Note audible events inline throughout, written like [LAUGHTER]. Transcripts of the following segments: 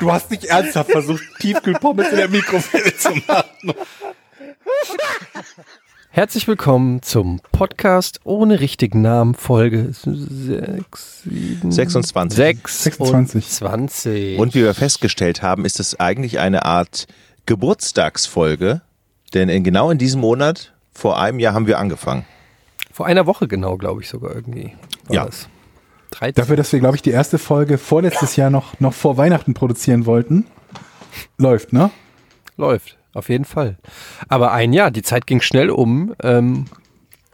Du hast nicht ernsthaft versucht, Tiefkühlpommes in der Mikrowelle zu machen. Herzlich willkommen zum Podcast ohne richtigen Namen, Folge 6, 7, 26. 26. 26. Und wie wir festgestellt haben, ist es eigentlich eine Art Geburtstagsfolge. Denn in, genau in diesem Monat, vor einem Jahr, haben wir angefangen. Vor einer Woche genau, glaube ich sogar irgendwie. War Ja. Das. 13. Dafür, dass wir, glaube ich, die erste Folge vorletztes Jahr noch, noch vor Weihnachten produzieren wollten. Läuft, ne? Läuft, auf jeden Fall. Aber ein Jahr, die Zeit ging schnell um, ähm,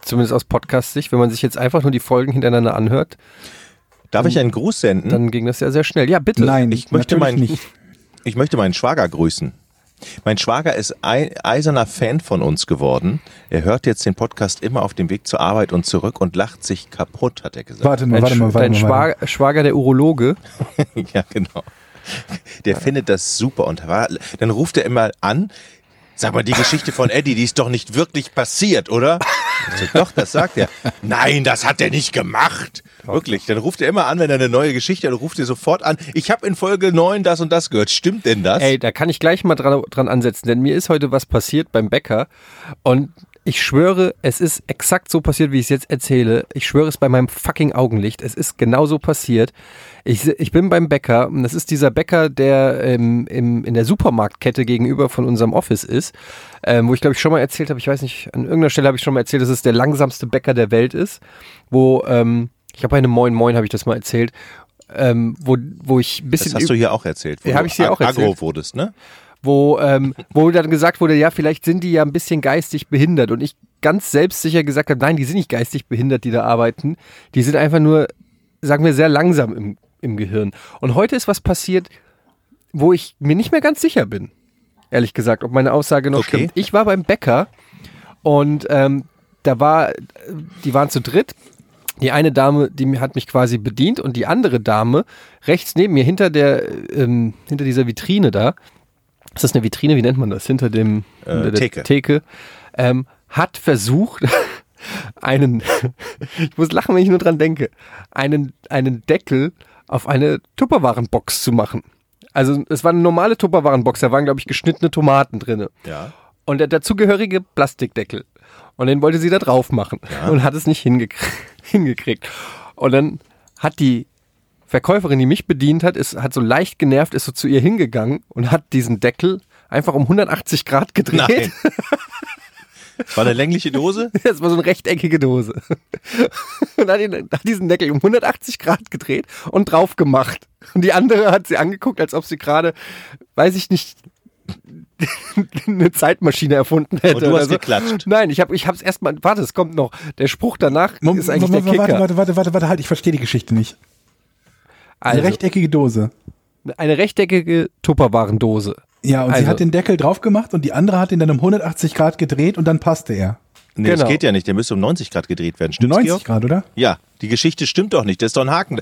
zumindest aus Podcast-Sicht. Wenn man sich jetzt einfach nur die Folgen hintereinander anhört, Darf ich einen Gruß senden? dann ging das ja sehr schnell. Ja, bitte. Nein, ich möchte meinen- nicht. Ich möchte meinen Schwager grüßen. Mein Schwager ist ein eiserner Fan von uns geworden. Er hört jetzt den Podcast immer auf dem Weg zur Arbeit und zurück und lacht sich kaputt, hat er gesagt. Warte mal, warte mal, warte dein mal. Schwager, Schwager, der Urologe, [LAUGHS] ja, genau. Der findet das super und war, dann ruft er immer an. Sag mal, die Geschichte von Eddie, die ist doch nicht wirklich passiert, oder? So, doch, das sagt er. Nein, das hat er nicht gemacht. Wirklich. Dann ruft er immer an, wenn er eine neue Geschichte hat, ruft er sofort an. Ich habe in Folge 9 das und das gehört. Stimmt denn das? Ey, da kann ich gleich mal dran, dran ansetzen, denn mir ist heute was passiert beim Bäcker und ich schwöre, es ist exakt so passiert, wie ich es jetzt erzähle. Ich schwöre es bei meinem fucking Augenlicht. Es ist genauso passiert. Ich, ich bin beim Bäcker und das ist dieser Bäcker, der ähm, im, in der Supermarktkette gegenüber von unserem Office ist, ähm, wo ich glaube ich schon mal erzählt habe, ich weiß nicht, an irgendeiner Stelle habe ich schon mal erzählt, dass es der langsamste Bäcker der Welt ist, wo, ähm, ich habe bei einem Moin Moin habe ich das mal erzählt, ähm, wo, wo ich ein bisschen das hast du hier auch erzählt. wo Ja, hab du ich dir auch ag- Agro erzählt. wurdest, ne? Wo, ähm, wo dann gesagt wurde, ja, vielleicht sind die ja ein bisschen geistig behindert. Und ich ganz selbstsicher gesagt habe, nein, die sind nicht geistig behindert, die da arbeiten. Die sind einfach nur, sagen wir, sehr langsam im, im Gehirn. Und heute ist was passiert, wo ich mir nicht mehr ganz sicher bin. Ehrlich gesagt, ob meine Aussage noch Okay. stimmt. Ich war beim Bäcker und ähm, da war, die waren zu dritt. Die eine Dame, die hat mich quasi bedient und die andere Dame rechts neben mir hinter der, ähm, hinter dieser Vitrine da, ist das eine Vitrine, wie nennt man das? Hinter dem Äh, hinter der Theke. Theke ähm, hat versucht, [LAUGHS] einen, [LAUGHS] ich muss lachen, wenn ich nur dran denke, einen, einen Deckel auf eine Tupperwarenbox zu machen. Also es war eine normale Tupperwarenbox, da waren, glaube ich, geschnittene Tomaten drinne Ja. und der dazugehörige Plastikdeckel. Und den wollte sie da drauf machen und hat es nicht hingekriegt. [LAUGHS] hingekriegt. Und dann hat die Verkäuferin, die mich bedient hat, ist, hat so leicht genervt, ist so zu ihr hingegangen und hat diesen Deckel einfach um 180 Grad gedreht. Nein. [LAUGHS] War eine längliche Dose? Das war so eine rechteckige Dose. [LAUGHS] Und hat, ihn, hat diesen Deckel um 180 Grad gedreht und drauf gemacht. Und die andere hat sie angeguckt, als ob sie gerade, weiß ich nicht, [LAUGHS] eine Zeitmaschine erfunden hätte. Und du oder hast so. geklatscht. Nein, ich habe ich hab's erstmal, warte, es kommt noch. Der Spruch danach Mom- ist eigentlich warte, der Kicker. warte, warte, warte, warte, warte, halt, ich verstehe die Geschichte nicht. Eine also, rechteckige Dose. eine rechteckige Tupperwarendose. Ja, und sie Also- hat den Deckel drauf gemacht und die andere hat ihn dann um 180 Grad gedreht und dann passte er. Nee, das Genau. geht ja nicht. Der müsste um 90 Grad gedreht werden. Stimmt's, 90 Georg? Grad, oder? Ja, die Geschichte stimmt doch nicht. Das ist doch ein Haken.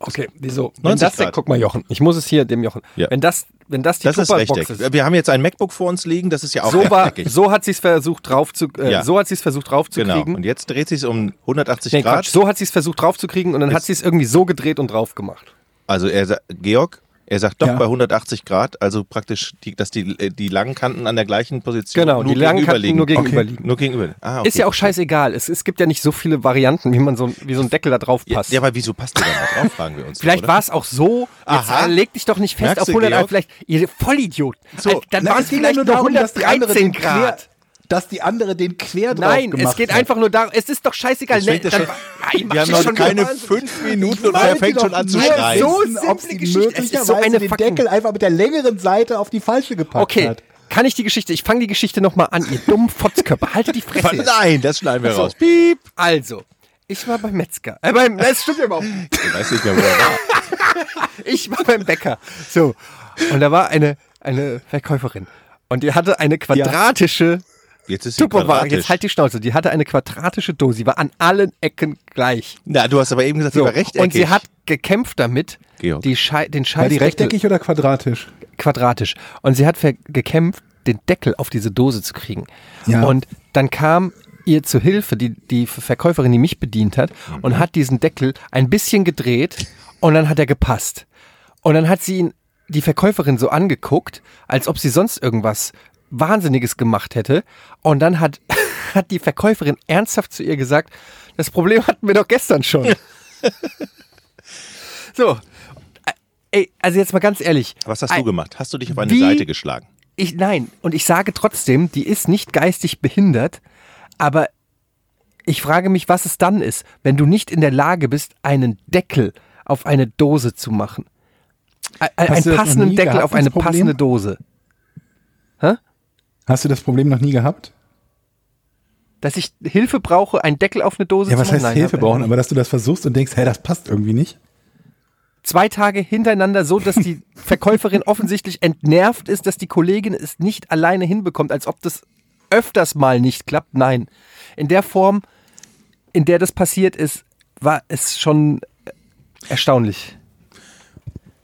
Okay, wieso? Wenn 90 das Grad. guck mal, Jochen, ich muss es hier dem Jochen. Ja. Wenn das, wenn das die Das ist Tupperbox rechteckig. Wir haben jetzt ein MacBook vor uns liegen, das ist ja auch so war, rechteckig. so hat sie es versucht drauf zu, äh, Ja. so hat sie es versucht drauf zu genau. Und jetzt dreht sich um 180 Nee, Grad. Quatsch, so hat sie es versucht draufzukriegen und dann hat sie es irgendwie so gedreht und drauf gemacht. Also er Georg, er sagt doch Ja. bei 180 Grad, also praktisch, die, dass die, äh, die langen Kanten an der gleichen Position Genau, nur die langen Kanten nur gegenüber Okay. Nur gegenüber. Ah, okay. Ist ja auch scheißegal. Es, es gibt ja nicht so viele Varianten, wie man so, wie so ein Deckel da drauf Ja, passt. ja, aber wieso passt der da mal drauf, fragen wir uns. vielleicht war es auch so. Jetzt Aha. äh, leg dich doch nicht fest Merkst auf du, 100 Georg? Vielleicht, ihr Vollidioten. So, Äh, dann waren es vielleicht nur darum, dass die andere 113 den quer, Grad. Dass die andere den quer drauf Nein, gemacht es geht hat. einfach nur darum, es ist doch scheißegal. Ne, dann, schon- nein, Wir haben noch schon keine fünf Minuten und er fängt schon an zu schreien. so ob simple sie Geschichte. Es ist möglicherweise so eine den Deckel einfach mit der längeren Seite auf die falsche gepackt Okay, hat. kann ich die Geschichte, ich fange die Geschichte nochmal an, ihr dummen Fotzkörper. Haltet die Fresse. [LAUGHS] Nein, das schneiden wir So, raus. Piep. Also, ich war beim Metzger. Äh, beim, das stimmt ja überhaupt nicht. Ich weiß nicht mehr, wo er war. [LAUGHS] Ich war beim Bäcker. So. Und da war eine, eine Verkäuferin. Und die hatte eine quadratische Jetzt ist sie Tupperware. Jetzt halt die Schnauze. Die hatte eine quadratische Dose. Sie war an allen Ecken gleich. Na, du hast aber eben gesagt, sie So. war rechteckig. Und sie hat gekämpft damit, Georg. die Schei den War Scheiß die rechteckig oder quadratisch? quadratisch. Und sie hat gekämpft, den Deckel auf diese Dose zu kriegen. Ja. Und dann kam ihr zu Hilfe die, die Verkäuferin, die mich bedient hat, und hat diesen Deckel ein bisschen gedreht und dann hat er gepasst. Und dann hat sie ihn, die Verkäuferin so angeguckt, als ob sie sonst irgendwas Wahnsinniges gemacht hätte. Und dann hat, [LAUGHS] hat die Verkäuferin ernsthaft zu ihr gesagt, das Problem hatten wir doch gestern schon. [LAUGHS] so. Ey, also jetzt mal ganz ehrlich. Was hast du gemacht? Hast du dich auf eine Wie- Seite geschlagen? ich, nein, und ich sage trotzdem, die ist nicht geistig behindert, aber ich frage mich, was es dann ist, wenn du nicht in der Lage bist, einen Deckel auf eine Dose zu machen. Ein- Einen passenden Deckel gehabt, auf eine Problem? passende Dose. Hast du das Problem noch nie gehabt? Dass ich Hilfe brauche, einen Deckel auf eine Dose Ja, zu was heißt Hilfe brauchen, aber dass du das versuchst und denkst, hey, das passt irgendwie nicht. Zwei Tage hintereinander so, dass die [LAUGHS] Verkäuferin offensichtlich entnervt ist, dass die Kollegin es nicht alleine hinbekommt, als ob das öfters mal nicht klappt. Nein. In der Form, in der das passiert ist, war es schon erstaunlich.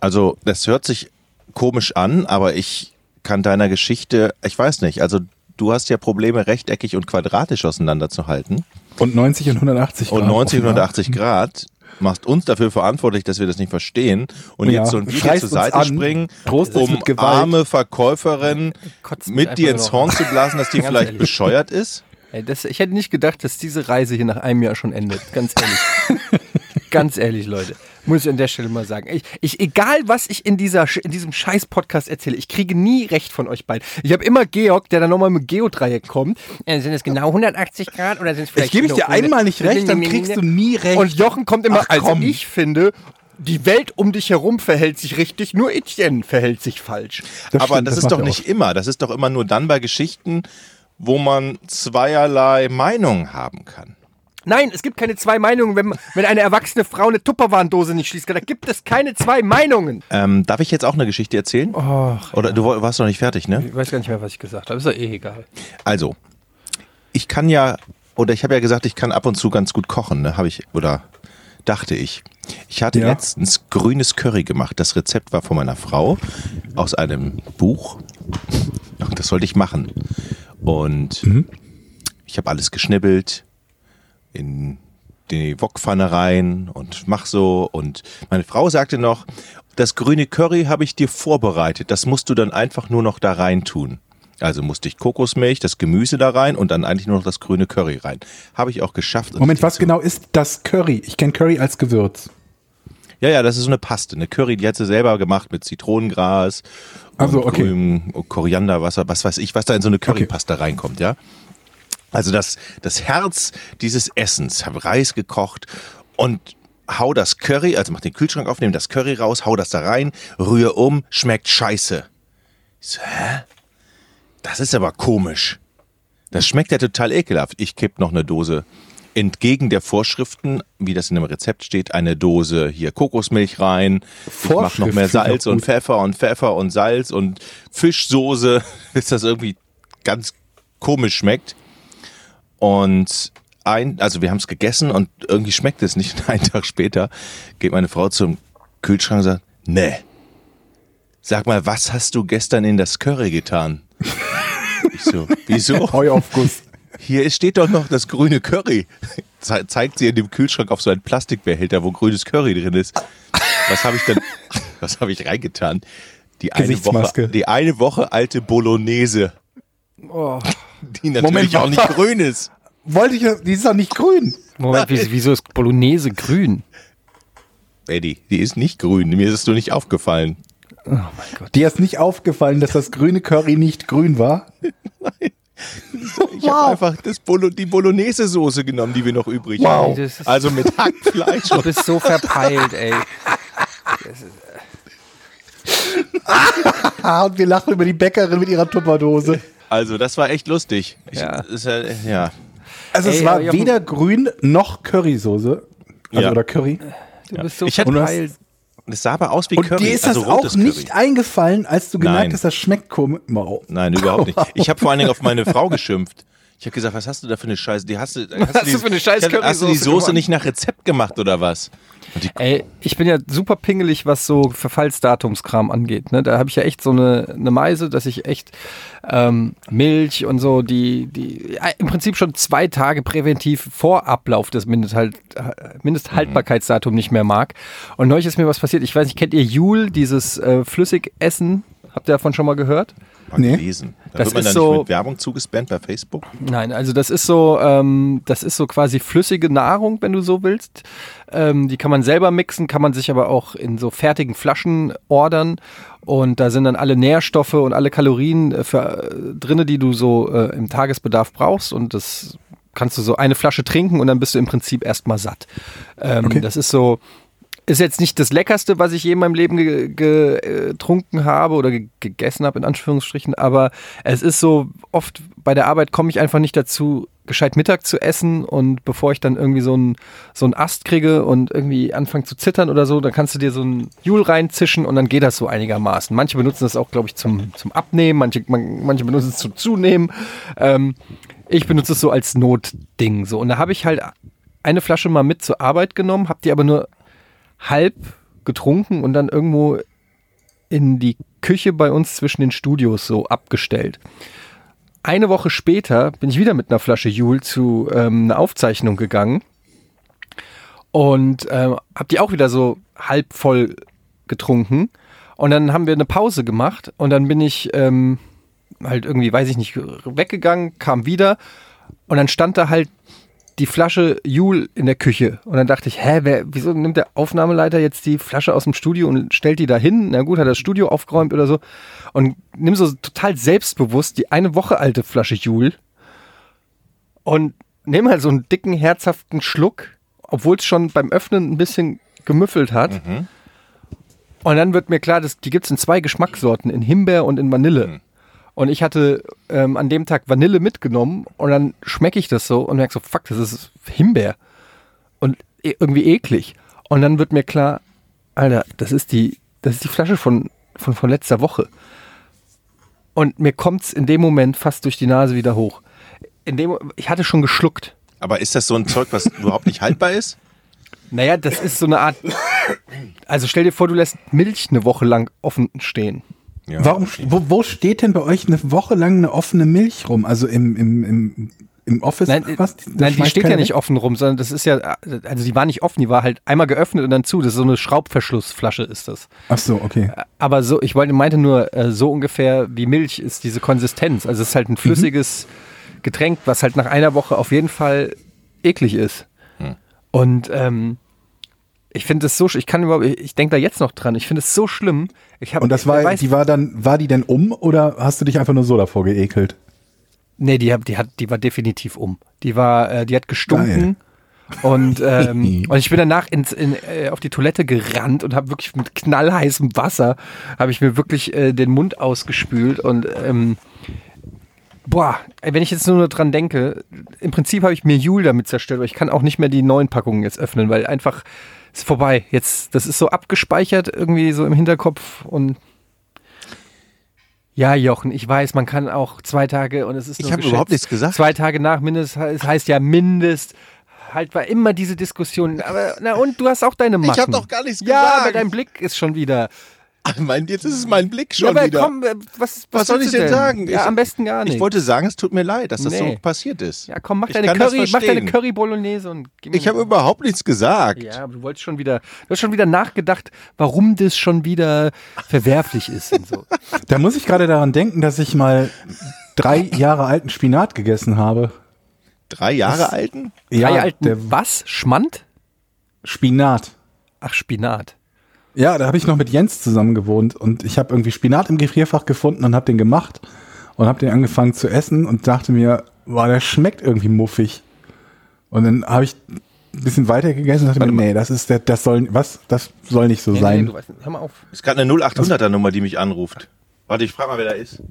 Also, das hört sich komisch an, aber ich kann deiner Geschichte, ich weiß nicht, also du hast ja Probleme, rechteckig und quadratisch auseinanderzuhalten. Und 90 und 180 Und Grad 90 und offenbar. 180 Grad machst uns dafür verantwortlich, dass wir das nicht verstehen und Ja, jetzt so ein Video schreist zur Seite an, springen, um arme Verkäuferin [LAUGHS] Kotzt mit dir ins Horn zu blasen, dass die [LAUGHS] vielleicht ehrlich. bescheuert ist. Ey, das, ich hätte nicht gedacht, dass diese Reise hier nach einem Jahr schon endet. Ganz ehrlich. [LAUGHS] Ganz ehrlich, Leute. Muss ich an der Stelle mal sagen. Ich, ich, egal, was ich in, dieser, in diesem Scheiß-Podcast erzähle, ich kriege nie recht von euch beiden. Ich habe immer Georg, der dann nochmal mit Geodreieck kommt. Äh, sind es genau 180 Grad oder sind es vielleicht Ich gebe ich dir nur 100? einmal nicht recht, dann kriegst du nie recht. Und Jochen kommt immer, Ach, also ich finde, die Welt um dich herum verhält sich richtig, nur Etienne verhält sich falsch. Das aber stimmt, das, ist macht doch nicht oft. immer. Das ist doch immer nur dann bei Geschichten, wo man zweierlei Meinungen haben kann. Nein, es gibt keine zwei Meinungen, wenn, wenn eine erwachsene Frau eine Tupperwarendose nicht schließt. Da gibt es keine zwei Meinungen. Ähm, darf ich jetzt auch eine Geschichte erzählen? Och, Oder du woll- warst noch nicht fertig, ne? ich weiß gar nicht mehr, was ich gesagt habe. Ist doch eh egal. Also, ich kann ja, oder ich habe ja gesagt, ich kann ab und zu ganz gut kochen, ne? Habe ich, oder dachte ich. Ich hatte Ja. letztens grünes Curry gemacht. Das Rezept war von meiner Frau aus einem Buch. Das sollte ich machen. Und ich habe alles geschnibbelt, in die Wokpfanne rein und mach so. Und meine Frau sagte noch, das grüne Curry habe ich dir vorbereitet. Das musst du dann einfach nur noch da rein tun. Also musste ich Kokosmilch, das Gemüse da rein und dann eigentlich nur noch das grüne Curry rein. Habe ich auch geschafft. Moment, was genau ist das Curry? Ich kenne Curry als Gewürz. Ja, ja, das ist so eine Paste. Eine Curry, die hat sie selber gemacht mit Zitronengras, Also, okay. grünem Korianderwasser, was weiß ich, was da in so eine Currypaste reinkommt, ja. Also das, das Herz dieses Essens, habe Reis gekocht und hau das Curry, also mach den Kühlschrank auf, nehm das Curry raus, hau das da rein, rühr um, schmeckt scheiße. Ich so, hä? Das ist aber komisch. Das schmeckt ja total ekelhaft. Ich kipp noch eine Dose entgegen der Vorschriften, wie das in dem Rezept steht, eine Dose hier Kokosmilch rein. Ich mach noch mehr Salz und. Pfeffer und Pfeffer und Salz und Fischsoße, [LAUGHS] bis das irgendwie ganz komisch schmeckt. Und ein, also wir haben es gegessen und irgendwie schmeckt es nicht. Und [LAUGHS] einen Tag später geht meine Frau zum Kühlschrank und sagt, nee. Sag mal, was hast du gestern in das Curry getan? Ich so, wieso? [LAUGHS] Heuaufguss. Hier steht doch noch das grüne Curry. Ze zeigt sie in dem Kühlschrank auf so einen Plastikbehälter, wo grünes Curry drin ist. Was habe ich dann, [LAUGHS] was habe ich reingetan? Die eine. Woche, die eine Woche alte Bolognese, Oh. die natürlich Moment, auch nicht grün ist. Wollte ich, die ist doch nicht grün. Moment, wieso, wieso ist Bolognese grün? Eddie, die ist nicht grün. Mir ist es nur nicht aufgefallen. Oh mein Gott. Dir ist nicht aufgefallen, dass das grüne Curry nicht grün war? [LAUGHS] Ich habe einfach das Bolo die Bolognese-Soße genommen, die wir noch übrig Wow. haben. Also mit Hackfleisch Du bist so verpeilt, ey. Ah, und wir lachen über die Bäckerin mit ihrer Tupperdose. Also das war echt lustig. Ich, Ja. Ist ja, Also es Ey, war aber Jochen- weder grün noch Currysoße. Also Ja. oder Curry. Du bist so Ich Und. Und es sah aber aus wie Und Curry. dir ist also das auch rotes nicht Curry. eingefallen, als du gemerkt hast, das schmeckt komisch. Wow. Nein, überhaupt nicht. Ich habe vor allen Dingen auf meine Frau geschimpft. Ich habe gesagt, was hast du da für eine Scheiße? Die hast du, hast hast die, du für eine scheiß Hast du die Soße gemacht? nicht nach Rezept gemacht oder was? Ey, ich bin ja super pingelig, was so Verfallsdatumskram angeht. Ne? Da habe ich ja echt so eine, eine Meise, dass ich echt ähm, Milch und so, die, die ja, im Prinzip schon zwei Tage präventiv vor Ablauf des Mindesthalt, äh, Mindesthaltbarkeitsdatum nicht mehr mag. Und neulich ist mir was passiert. Ich weiß nicht, kennt ihr Joule, dieses äh, Flüssigessen? Habt ihr davon schon mal gehört? mal Nee. gelesen. Da Das wird man ist dann so- nicht mit Werbung zugespannt bei Facebook. Nein, also das ist so, ähm, das ist so quasi flüssige Nahrung, wenn du so willst. Ähm, die kann man selber mixen, kann man sich aber auch in so fertigen Flaschen ordern. Und da sind dann alle Nährstoffe und alle Kalorien äh, für, äh, drinne, die du so äh, im Tagesbedarf brauchst. Und das kannst du so eine Flasche trinken und dann bist du im Prinzip erstmal satt. Ähm, Okay. Das ist so, ist jetzt nicht das Leckerste, was ich je in meinem Leben ge- ge- getrunken habe oder ge gegessen habe, in Anführungsstrichen, aber es ist so, oft bei der Arbeit komme ich einfach nicht dazu, gescheit Mittag zu essen und bevor ich dann irgendwie so einen so einen Ast kriege und irgendwie anfange zu zittern oder so, dann kannst du dir so ein Jul reinzischen und dann geht das so einigermaßen. Manche benutzen das auch, glaube ich, zum, zum Abnehmen, manche, man, manche benutzen es zum Zunehmen. Ähm, ich benutze es so als Notding so und da habe ich halt eine Flasche mal mit zur Arbeit genommen, habe die aber nur halb getrunken und dann irgendwo in die Küche bei uns zwischen den Studios so abgestellt. Eine Woche später bin ich wieder mit einer Flasche Jul zu ähm, einer Aufzeichnung gegangen und ähm, habe die auch wieder so halb voll getrunken. Und dann haben wir eine Pause gemacht und dann bin ich ähm, halt irgendwie, weiß ich nicht, weggegangen, kam wieder und dann stand da halt die Flasche Jul in der Küche. Und dann dachte ich, hä, wer, wieso nimmt der Aufnahmeleiter jetzt die Flasche aus dem Studio und stellt die da hin? Na gut, hat das Studio aufgeräumt oder so. Und nimm so total selbstbewusst die eine Woche alte Flasche Jul und nimm halt so einen dicken, herzhaften Schluck, obwohl es schon beim Öffnen ein bisschen gemüffelt hat. Und dann wird mir klar, dass die gibt es in zwei Geschmackssorten, in Himbeer und in Vanille. Und ich hatte ähm, an dem Tag Vanille mitgenommen und dann schmecke ich das so und merke so, fuck, das ist Himbeer. Und e- irgendwie eklig. Und dann wird mir klar, Alter, das ist die, das ist die Flasche von, von, von letzter Woche. Und mir kommt's in dem Moment fast durch die Nase wieder hoch. In dem, ich hatte schon geschluckt. Aber ist das so ein Zeug, was überhaupt nicht haltbar ist? Naja, das ist so eine Art. Also stell dir vor, du lässt Milch eine Woche lang offen stehen. Ja. Warum, wo, wo steht denn bei euch eine Woche lang eine offene Milch rum? Also im, im, im, im Office? Nein, äh, was? Nein die steht ja nicht offen rum, sondern das ist ja, also die war nicht offen, die war halt einmal geöffnet und dann zu. Das ist so eine Schraubverschlussflasche ist das. Ach so, okay. Aber so, ich wollte, meinte nur, äh, so ungefähr wie Milch ist diese Konsistenz. Also es ist halt ein flüssiges Getränk, was halt nach einer Woche auf jeden Fall eklig ist. Und ähm, ich finde es so, ich kann überhaupt, ich, denke da jetzt noch dran. Ich finde es so schlimm. Ich hab, Und das war, weiß, die war dann, war die denn um oder hast du dich einfach nur so davor geekelt? Nee, die, die, hat, die war definitiv um. Die war, äh, die hat gestunken. Und, ähm, [LAUGHS] und ich bin danach ins, in, äh, auf die Toilette gerannt und habe wirklich mit knallheißem Wasser, habe ich mir wirklich äh, den Mund ausgespült. Und ähm, boah, ey, wenn ich jetzt nur noch dran denke, im Prinzip habe ich mir Jul damit zerstört, aber ich kann auch nicht mehr die neuen Packungen jetzt öffnen, weil einfach ist vorbei. Jetzt, das ist so abgespeichert irgendwie so im Hinterkopf und ja, Jochen, ich weiß, man kann auch zwei Tage und es ist Ich habe überhaupt nichts gesagt. Zwei Tage nach Mindest, es heißt ja Mindest. Halt war immer diese Diskussion. Aber na und du hast auch deine Macken. hab doch gar nichts Ja, gesagt. aber dein Blick ist schon wieder. Mein, jetzt ist es mein Blick ja, schon aber wieder. komm, äh, was, was, was soll ich denn sagen? Ja, Ich- am besten gar nicht. ich wollte sagen, es tut mir leid, dass das Nee. so passiert ist. ja, komm, mach Ich deine Curry, mach deine. Curry Bolognese und gib mir Ich habe überhaupt nichts gesagt. Ja, aber du wolltest schon wieder, du hast schon wieder nachgedacht, warum das schon wieder verwerflich ist und so. [LAUGHS] Da muss ich gerade daran denken, dass ich mal drei Jahre alten Spinat gegessen habe. Drei Jahre alten? Drei alten, der was? Schmand? Spinat. Ach, Spinat. Ja, da habe ich noch mit Jens zusammen gewohnt und ich habe irgendwie Spinat im Gefrierfach gefunden und habe den gemacht und habe den angefangen zu essen und dachte mir, boah, der schmeckt irgendwie muffig. Und dann habe ich ein bisschen weiter gegessen und dachte mir, nee, das ist der, das soll, was, das soll nicht so Nee, sein. nee, du weißt, hör mal auf. Ist gerade eine 0800er Nummer, die mich anruft. Warte, ich frage mal, wer da ist.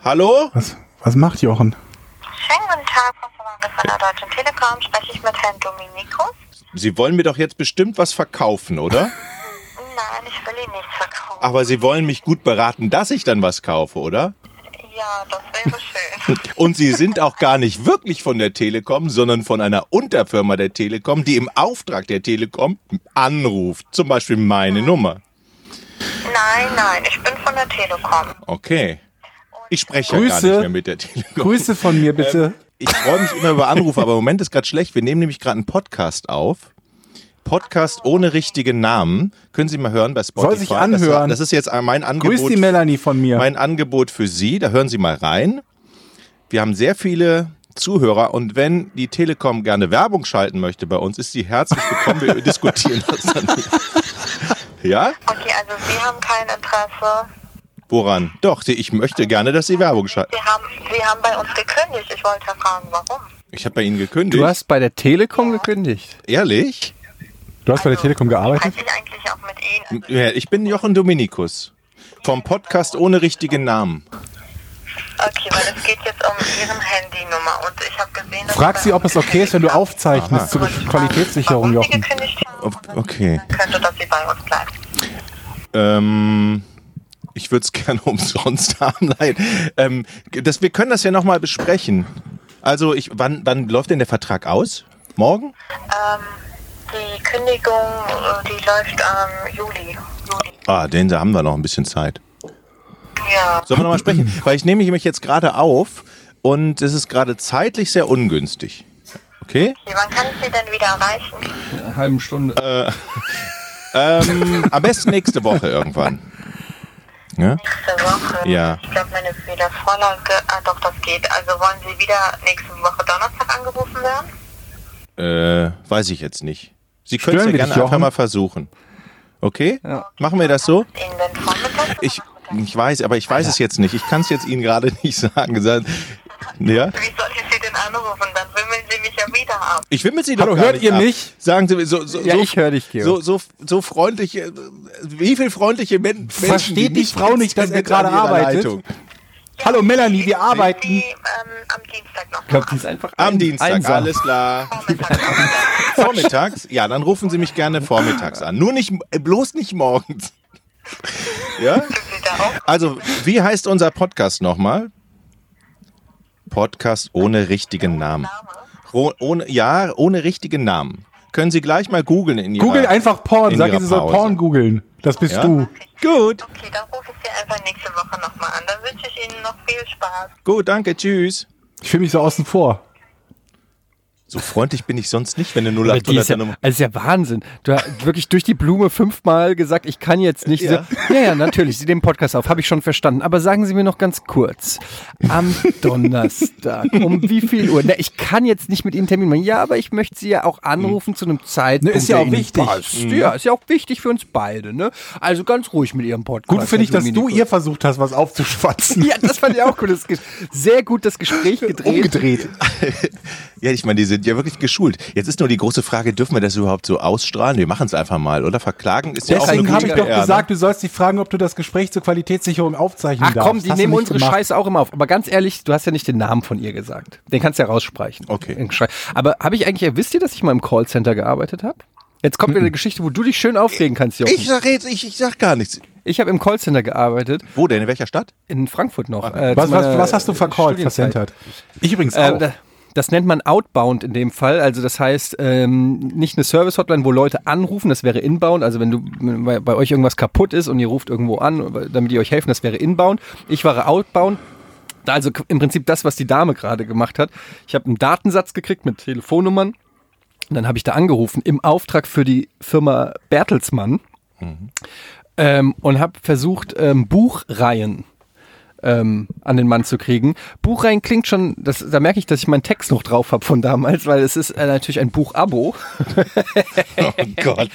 Hallo? was, was macht Jochen? Schönen guten Tag, von der Deutschen Telekom. Spreche ich mit Herrn Dominikus? Sie wollen mir doch jetzt bestimmt was verkaufen, oder? [LAUGHS] Nein, ich will Ihnen nichts verkaufen. Aber Sie wollen mich gut beraten, dass ich dann was kaufe, oder? Ja, das wäre schön. [LAUGHS] Und Sie sind auch gar nicht wirklich von der Telekom, sondern von einer Unterfirma der Telekom, die im Auftrag der Telekom anruft. Zum Beispiel meine Nummer. Nein, nein, ich bin von der Telekom. Okay. Ich spreche ja gar Grüße. nicht mehr mit der Telekom. Grüße von mir bitte. Ich freue mich immer über Anrufe, aber im Moment ist gerade schlecht. Wir nehmen nämlich gerade einen Podcast auf. Podcast ohne richtigen Namen. Können Sie mal hören bei Spotify. Soll sich anhören. Das, das ist jetzt mein Angebot. Grüß die Melanie von mir. Mein Angebot für Sie. Da hören Sie mal rein. Wir haben sehr viele Zuhörer und wenn die Telekom gerne Werbung schalten möchte bei uns, ist sie herzlich willkommen. Wir [LAUGHS] diskutieren das dann. [LAUGHS] Ja? Okay, also Sie haben kein Interesse. Woran? Doch, ich möchte gerne, dass Sie Werbung schalten. Sie haben, Sie haben bei uns gekündigt. Ich wollte fragen, warum. Ich habe bei Ihnen gekündigt. Du hast bei der Telekom gekündigt. Ehrlich? Du hast bei der Telekom gearbeitet? Ich eigentlich auch mit Ihnen? Ja, ich bin Jochen Dominikus. Vom Podcast ohne richtigen Namen. Okay, weil es geht jetzt um Ihren Handynummer und ich habe gesehen, dass Frag sie, ob es okay ist, wenn du aufzeichnest zur Qualitätssicherung, warum Sie Jochen. gekündigt haben, O- Okay. könnte, dass sie bei uns bleibt. Ähm, ich würde es gerne [LAUGHS] umsonst haben. Nein. Ähm, das, wir können das ja nochmal besprechen. Also, ich, wann, wann läuft denn der Vertrag aus? Morgen? Ähm, die Kündigung, äh, die läuft am Juli. Juli. Ah, den da haben wir noch ein bisschen Zeit. Ja. Sollen wir nochmal sprechen? [CLEARS THROAT] Weil ich nehme mich jetzt gerade auf und es ist gerade zeitlich sehr ungünstig. Okay? Okay, wann kann ich Sie denn wieder erreichen? Eine halben Stunde. [LAUGHS] Ähm, am besten nächste Woche irgendwann. Ja? Nächste Woche. Ja. Ich glaube, meine Fehlervorlage, ah doch, das geht. Also wollen Sie wieder nächste Woche Donnerstag angerufen werden? Äh, weiß ich jetzt nicht. Sie können es ja gerne einfach mal versuchen. Okay? Machen wir das so? Ich, ich weiß, aber ich weiß es jetzt nicht. Ich kann es jetzt Ihnen gerade [LAUGHS] nicht sagen. Sagen- Ja? Wie soll ich Sie denn anrufen? Dann wimmeln Sie mich ja wieder ab. Ich wimmel Sie doch Hallo, gar hört nicht ihr ab. mich? Sagen Sie mir so, so, Ja, so, ich höre dich, Georg. so, so, so freundliche, wie viel freundliche Men Menschen Versteht die Frau nicht, dass an gerade arbeitet? Leitung? Hallo Melanie, wir arbeiten. ähm, am Dienstag noch. Ich glaube, die ist einfach Am ein- Dienstag, einsam. alles klar. Vormittag. Vormittags? Ja, dann rufen Sie mich gerne vormittags an. Nur nicht, äh, bloß nicht morgens. Ja? Also, wie heißt unser Podcast nochmal? Podcast ohne richtigen Namen. Ohne, ja, ohne richtigen Namen. Können Sie gleich mal googeln in Ihrer... Google einfach Porn. Sag ihrer sie soll. Porn googeln. Das bist Ja? du. Gut, Okay, dann rufe ich Sie einfach nächste Woche nochmal an. Dann wünsche ich Ihnen noch viel Spaß. gut, danke, tschüss. Ich fühle mich so außen vor. So freundlich bin ich sonst nicht, wenn eine ist 0800 ja, Nummer... also ist ja Wahnsinn. Du hast wirklich durch die Blume fünfmal gesagt, ich kann jetzt nicht. Ja. So, ja, ja, natürlich, Sie nehmen Podcast auf, habe ich schon verstanden. Aber sagen Sie mir noch ganz kurz, am [LAUGHS] Donnerstag, um wie viel Uhr? Na, ich kann jetzt nicht mit Ihnen Termin machen. Ja, aber ich möchte Sie ja auch anrufen zu einem Zeitpunkt, Ne, ist ja auch wichtig. passt. Ja, ist ja auch wichtig für uns beide. Ne? Also ganz ruhig mit Ihrem Podcast. Gut finde ich, dass du ihr versucht hast, was aufzuschwatzen. Ja, das fand ich auch Ges- Sehr gut das Gespräch [LAUGHS] gedreht. Umgedreht. [LAUGHS] Ja, ich meine, die sind ja wirklich geschult. Jetzt ist nur die große Frage, dürfen wir das überhaupt so ausstrahlen? Wir machen es einfach mal, oder? Verklagen ist ja auch Deswegen eine habe ich doch PR, gesagt, du sollst dich fragen, ob du das Gespräch zur Qualitätssicherung aufzeichnen Ach darfst. komm, die Hast nehmen unsere gemacht. Scheiße auch immer auf. Aber ganz ehrlich, du hast ja nicht den Namen von ihr gesagt. Den kannst du ja raussprechen. Okay. Aber habe ich eigentlich, wisst ihr, dass ich mal im Callcenter gearbeitet habe? Jetzt kommt wieder eine Geschichte, wo du dich schön aufregen kannst, ne? Jochen. Ich sag jetzt, ich, ich sag gar nichts. Ich habe im Callcenter gearbeitet, Wo denn? In welcher Stadt? in Frankfurt noch. äh, Was, was, was hast du vercallt, vercentert? Ich übrigens Äh, auch. da- das nennt man Outbound in dem Fall. Also das heißt, ähm, nicht eine Service-Hotline, wo Leute anrufen, das wäre Inbound. Also wenn du bei, bei euch irgendwas kaputt ist und ihr ruft irgendwo an, damit die euch helfen, das wäre Inbound. Ich war Outbound. Also im Prinzip das, was die Dame gerade gemacht hat. Ich habe einen Datensatz gekriegt mit Telefonnummern. Und dann habe ich da angerufen im Auftrag für die Firma Bertelsmann ähm, und habe versucht, ähm, Buchreihen ähm, an den Mann zu kriegen. Buchreihen klingt schon, das, da merke ich, dass ich meinen Text noch drauf habe von damals, weil es ist äh, natürlich ein Buchabo. [LAUGHS] Oh Gott.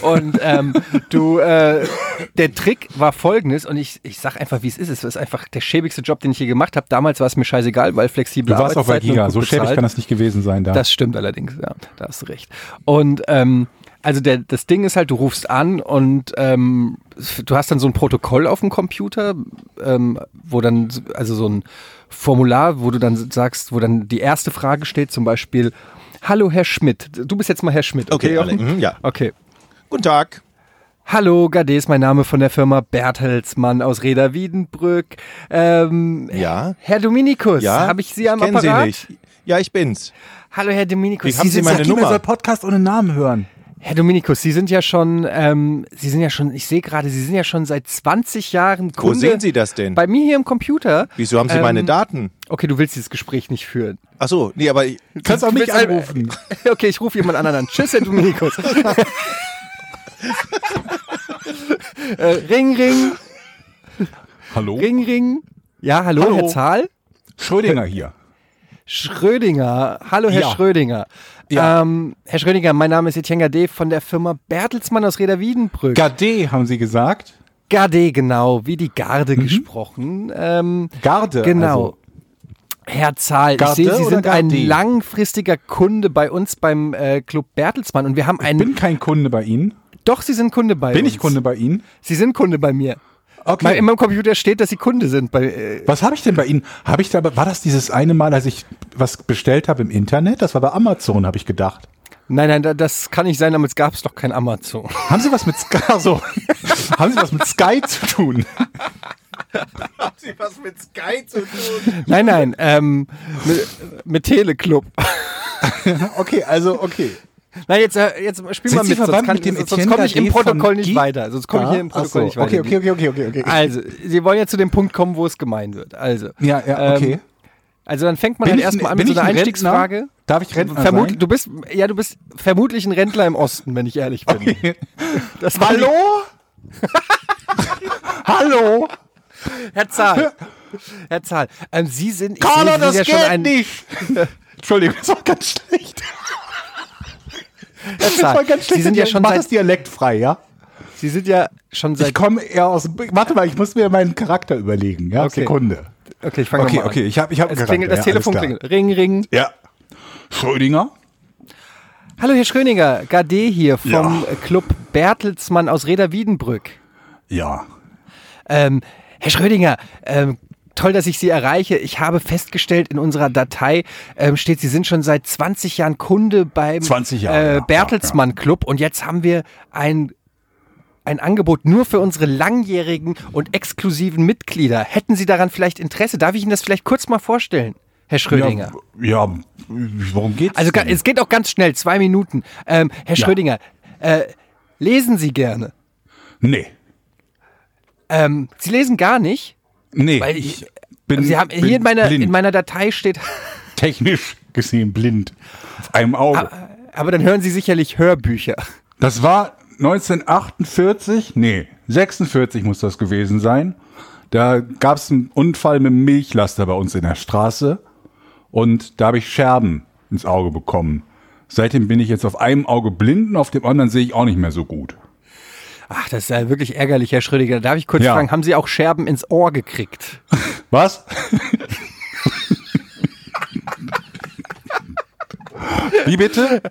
Und ähm, du, äh, der Trick war folgendes, und ich, ich sag einfach, wie es ist. Es ist einfach der schäbigste Job, den ich je gemacht habe. Damals war es mir scheißegal, weil flexible du warst auch bei Giga. So schäbig bezahlt. kann das nicht gewesen sein da. Das stimmt allerdings, ja, da hast du recht. Und ähm, also der, das Ding ist halt, du rufst an und ähm, du hast dann so ein Protokoll auf dem Computer, ähm, wo dann, also so ein Formular, wo du dann sagst, wo dann die erste Frage steht, zum Beispiel, Hallo, Herr Schmidt. Du bist jetzt mal Herr Schmidt, okay? Okay, mhm, ja. Okay. Guten Tag. Hallo, Gade ist mein Name von der Firma Bertelsmann aus Reda Wiedenbrück. Ähm, Ja. Herr Dominikus, Ja. habe ich Sie am kennen Apparat? Sie nicht. Ja, ich bin's. Hallo, Herr Dominikus. Wie haben Sie sind meine Nummer? Soll Podcast ohne Namen hören. Herr Dominikus, Sie sind ja schon, ähm, Sie sind ja schon, ich sehe gerade, Sie sind ja schon seit 20 Jahren Wo Kunde. sehen Sie das denn? Bei mir hier im Computer. Wieso haben Sie Ähm, meine Daten? Okay, du willst dieses Gespräch nicht führen. Ach so, nee, aber ich- Du kannst auch Du mich anrufen. [LAUGHS] Okay, ich rufe jemand anderen an. Tschüss, Herr Dominikus. [LAUGHS] äh, ring, ring, Hallo? ring, ring. Ja, hallo, Hallo. Herr Zahl? Schrödinger hier. Schrödinger. Hallo, Herr Ja. Schrödinger. Ja. Ähm, Herr Schrödinger, mein Name ist Etienne Gade von der Firma Bertelsmann aus Reda Wiedenbrück. Gade, haben Sie gesagt? Gade, genau, wie die Garde gesprochen. Ähm, Garde. genau. Also. Herr Zahl, Garde ich sehe, Sie sind ein Garde? langfristiger Kunde bei uns beim äh, Club Bertelsmann und wir haben Ich einen. bin kein Kunde bei Ihnen. doch, Sie sind Kunde bei Bin uns. ich Kunde bei Ihnen? Sie sind Kunde bei mir. Okay. Mein, in meinem Computer steht, dass Sie Kunde sind bei. Äh, Was habe ich denn bei Ihnen? Habe ich da, war das dieses eine Mal, als ich was bestellt habe im Internet? Das war bei Amazon, habe ich gedacht. nein, nein, da- das kann nicht sein, damals gab es doch kein Amazon. [LAUGHS] Haben Sie was mit Sky, so, [LAUGHS] haben Sie was mit Sky zu tun? Haben Sie was mit Sky zu tun? nein, nein, ähm, mit, mit Teleclub. [LAUGHS] Okay, also, okay. Nein, jetzt, äh, jetzt spiel mal mit, sonst, kann, mit dem sonst, sonst komme ich im Protokoll nicht weiter. Sonst komme ich hier im Ah, Protokoll nicht weiter. Okay, okay, okay, okay, okay, okay. Also, Sie wollen ja zu dem Punkt kommen, wo es gemein wird. Also, Ja, ja, okay. Ähm, also dann fängt man Bin halt erstmal an mit so einer ein Rentner? Einstiegsfrage. Darf ich Rentner Vermut, sein? du bist, ja, du bist vermutlich ein Rentler im Osten, wenn ich ehrlich bin. Okay. Das war Hallo? [LAUGHS] Hallo? Herr Zahl. Herr Zahl. Ähm, Sie sind, Sie das ja geht schon ein, nicht. [LAUGHS] Entschuldigung, das war ganz schlecht. Das war ganz schlecht. Sie sind ja schon Mach seit, das dialektfrei, ja? Sie sind ja schon Ich seit, komme eher aus. Warte mal, ich muss mir meinen Charakter überlegen. Ja, Okay. Sekunde. okay, ich fange Okay, nochmal okay, an. ich habe ich hab Es klingelt, das ja, Telefon klingelt. Ring, ring. Ja. Schrödinger? Hallo, Herr Schröninger. Gade hier vom Ja. Club Bertelsmann aus Reda Wiedenbrück. Ja. Ähm, Herr Schrödinger, ähm, toll, dass ich Sie erreiche. Ich habe festgestellt, in unserer Datei ähm, steht, Sie sind schon seit 20 Jahren Kunde beim 20 Jahre, äh, ja, Bertelsmann Club und jetzt haben wir ein ein Angebot nur für unsere langjährigen und exklusiven Mitglieder. Hätten Sie daran vielleicht Interesse? Darf ich Ihnen das vielleicht kurz mal vorstellen, Herr Schrödinger? Ja, ja worum geht's? Also denn? es geht auch ganz schnell, zwei Minuten. Ähm, Herr Ja. Schrödinger, äh, lesen Sie gerne? Nee. Ähm, Sie lesen gar nicht? Nee. Weil ich ich- bin, Sie haben bin hier in meiner, blind. in meiner Datei steht, [LAUGHS] technisch gesehen blind. Auf einem Auge. aber dann hören Sie sicherlich Hörbücher. Das war 1948, nee, 46 muss das gewesen sein. Da gab es einen Unfall mit einem Milchlaster bei uns in der Straße und da habe ich Scherben ins Auge bekommen. Seitdem bin ich jetzt auf einem Auge blind und auf dem anderen sehe ich auch nicht mehr so gut. Ach, das ist ja wirklich ärgerlich, Herr Schrödinger. Darf ich kurz Ja. fragen, haben Sie auch Scherben ins Ohr gekriegt? Was? Wie bitte?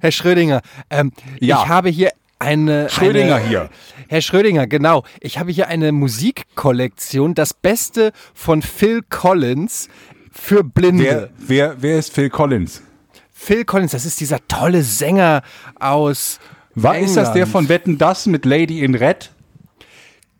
Herr Schrödinger, ähm, Ja. ich habe hier eine... Schrödinger eine, hier. Herr Schrödinger, genau. Ich habe hier eine Musikkollektion, das Beste von Phil Collins für Blinde. Wer, wer, wer ist Phil Collins? Phil Collins, das ist dieser tolle Sänger aus War, ist das der England. von Wetten Das mit Lady in Red?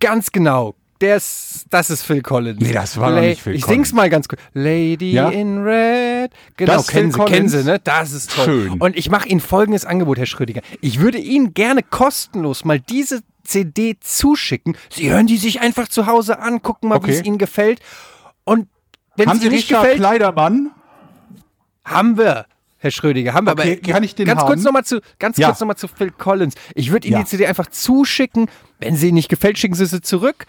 Ganz genau. Der ist, das ist Phil Collins. Nee, das war doch nicht Phil Ich Collins. sing's mal ganz kurz. Lady Ja? in Red. Genau, Das kennen Phil Sie, kennen Sie, ne? Das ist toll. Schön. Und ich mache Ihnen folgendes Angebot, Herr Schrödinger. Ich würde Ihnen gerne kostenlos mal diese CD zuschicken. Sie hören die sich einfach zu Hause an, gucken mal, wie Okay. es Ihnen gefällt. Und wenn Haben es Sie nicht Richard gefällt, Kleidermann? haben wir. Herr Schrödiger, haben wir. Okay, aber kann ich den ganz haben? kurz nochmal zu, ganz Ja. kurz noch mal zu Phil Collins. Ich würde Ihnen Ja. die CD einfach zuschicken. Wenn sie Ihnen nicht gefällt, schicken Sie sie zurück.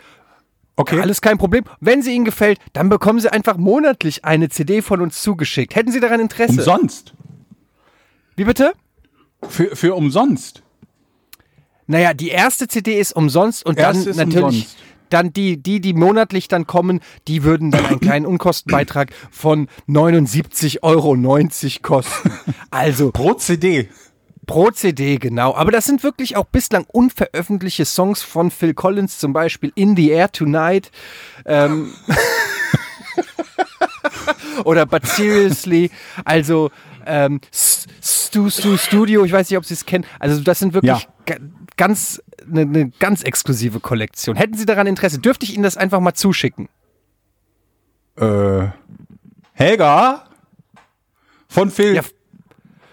Okay. Alles kein Problem. Wenn sie Ihnen gefällt, dann bekommen Sie einfach monatlich eine CD von uns zugeschickt. Hätten Sie daran Interesse? Umsonst. Wie bitte? Für, für umsonst. Naja, die erste CD ist umsonst und Erste dann ist natürlich umsonst. Dann die, die, die monatlich dann kommen, die würden dann einen kleinen Unkostenbeitrag von 79,90 Euro kosten. Also Pro CD. pro CD, genau. Aber das sind wirklich auch bislang unveröffentlichte Songs von Phil Collins, zum Beispiel In the Air Tonight. Ähm, [LAUGHS] oder But Seriously. Also ähm, Stu Stu Studio, ich weiß nicht, ob Sie es kennen. Also das sind wirklich Ja. Ga- ganz eine, eine ganz exklusive Kollektion. Hätten Sie daran Interesse, dürfte ich Ihnen das einfach mal zuschicken? Äh, Helga? Von Phil. Ja,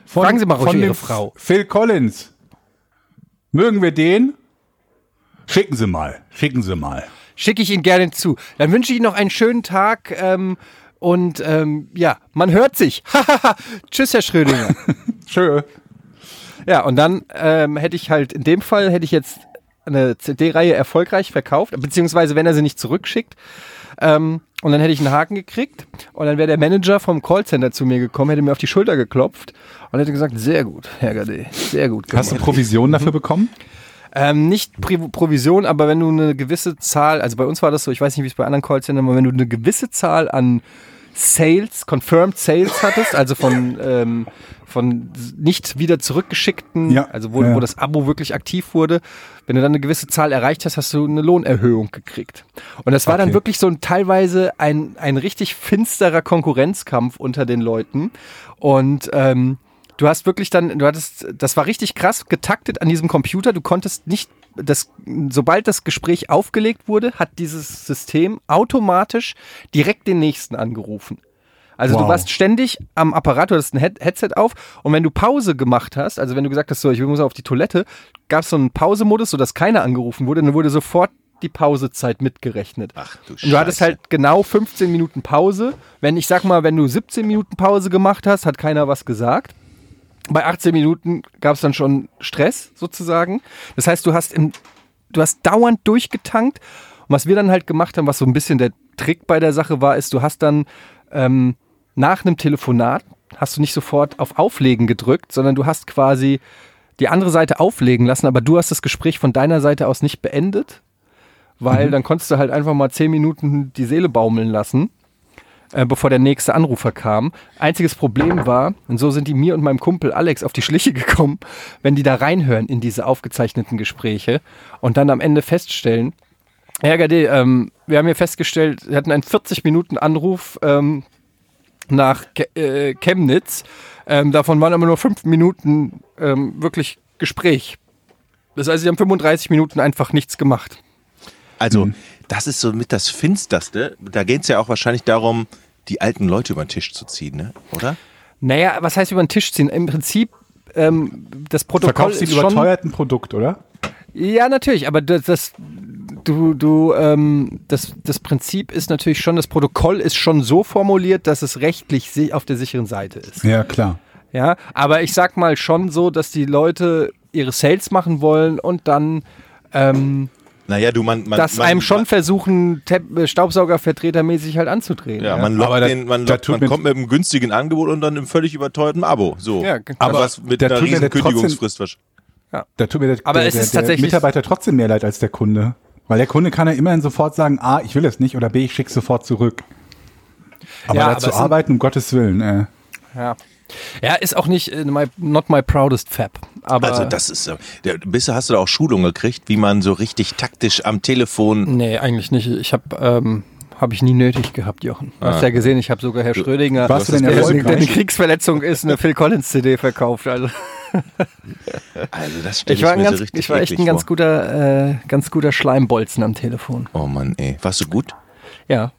von, fragen Sie mal ruhig von Ihre Frau. Phil Collins. Mögen wir den? Schicken Sie mal. Schicken Sie mal. Schicke ich Ihnen gerne zu. Dann wünsche ich Ihnen noch einen schönen Tag ähm, und ähm, ja, man hört sich. [LAUGHS] Tschüss, Herr Schrödinger. [LAUGHS] Schön. Ja, und dann ähm, hätte ich halt, in dem Fall hätte ich jetzt eine CD-Reihe erfolgreich verkauft, beziehungsweise wenn er sie nicht zurückschickt. Ähm, und dann hätte ich einen Haken gekriegt und dann wäre der Manager vom Callcenter zu mir gekommen, hätte mir auf die Schulter geklopft und hätte gesagt, sehr gut, Herr Gade, sehr gut gemacht. Hast du Provision dafür bekommen? Ähm, nicht Pri Provision, aber wenn du eine gewisse Zahl, also bei uns war das so, ich weiß nicht, wie es bei anderen Callcentern war, wenn du eine gewisse Zahl an Sales, Confirmed Sales hattest, also von, ähm, von nicht wieder zurückgeschickten, Ja, also wo, ja, wo das Abo wirklich aktiv wurde, wenn du dann eine gewisse Zahl erreicht hast, hast du eine Lohnerhöhung gekriegt. Und das war dann Okay. wirklich so ein teilweise ein, ein richtig finsterer Konkurrenzkampf unter den Leuten. Und ähm, du hast wirklich dann, du hattest, das war richtig krass getaktet an diesem Computer. Du konntest nicht, das, sobald das Gespräch aufgelegt wurde, hat dieses System automatisch direkt den nächsten angerufen. Also du Wow. warst ständig am Apparat, du hattest ein Head Headset auf und wenn du Pause gemacht hast, also wenn du gesagt hast, so ich muss auf die Toilette, gab es so einen Pausemodus, sodass keiner angerufen wurde, dann wurde sofort die Pausezeit mitgerechnet. Ach du Und du hattest Scheiße. halt genau 15 Minuten Pause. Wenn ich sag mal, wenn du 17 Minuten Pause gemacht hast, hat keiner was gesagt. Bei 18 Minuten gab es dann schon Stress sozusagen. Das heißt, du hast im, du hast dauernd durchgetankt. Und was wir dann halt gemacht haben, was so ein bisschen der Trick bei der Sache war, ist, du hast dann ähm, nach einem Telefonat hast du nicht sofort auf Auflegen gedrückt, sondern du hast quasi die andere Seite auflegen lassen, aber du hast das Gespräch von deiner Seite aus nicht beendet, weil dann konntest du halt einfach mal 10 Minuten die Seele baumeln lassen äh, bevor der nächste Anrufer kam. Einziges Problem war, und so sind die mir und meinem Kumpel Alex auf die Schliche gekommen, wenn die da reinhören in diese aufgezeichneten Gespräche und dann am Ende feststellen, Herr Gade, ähm, wir haben hier festgestellt, wir hatten einen 40-Minuten-Anruf ähm, nach Ke äh, Chemnitz. Ähm, davon waren aber nur fünf Minuten ähm, wirklich Gespräch. Das heißt, sie haben 35 Minuten einfach nichts gemacht. Also, Mhm. Das ist so mit das Finsterste. Da geht es ja auch wahrscheinlich darum, die alten Leute über den Tisch zu ziehen, ne? oder? Naja, was heißt über den Tisch ziehen? Im Prinzip, ähm, das Protokoll Verkaufst du ist ein schon... überteuerten Produkt, oder? Ja, natürlich, aber das, das du, du, ähm, das, das Prinzip ist natürlich schon, das Protokoll ist schon so formuliert, dass es rechtlich auf der sicheren Seite ist. Ja, klar. Ja, aber ich sag mal schon so, dass die Leute ihre Sales machen wollen und dann ähm, Naja, du, man. man das man, einem schon versuchen, äh, Staubsaugervertretermäßig halt anzudrehen. ja, man, lockt den, man, da lockt, man kommt mit einem günstigen Angebot und dann einem völlig überteuerten Abo. So. Ja, aber was mit einer riesen der trotzdem- Kündigungsfrist. wahrsch- Da tut mir der, Aber der, es der, ist der tatsächlich- Mitarbeiter trotzdem mehr leid als der Kunde. Weil der Kunde kann ja immerhin sofort sagen, A, ich will es nicht oder B, ich schicke sofort zurück. Aber Ja, da aber arbeiten, um Gottes Willen. Äh. Ja. Ja, ist auch nicht äh, my, not my proudest fab. Aber Also das ist, äh, bisher hast du da auch Schulung gekriegt, wie man so richtig taktisch am Telefon. Nee, eigentlich nicht. Ich habe ähm, habe ich nie nötig gehabt, Jochen. Du hast ja gesehen, ich habe sogar Herr Schrödinger, Warst du denn der, der erfolgreich? eine Kriegsverletzung ist, eine Phil Collins CD verkauft. Also Also das stelle ich ich, war, ein mir ganz, so richtig ich war echt ein ganz vor. guter, äh, ganz guter Schleimbolzen am Telefon. Oh Mann, ey. Warst du gut? Ja,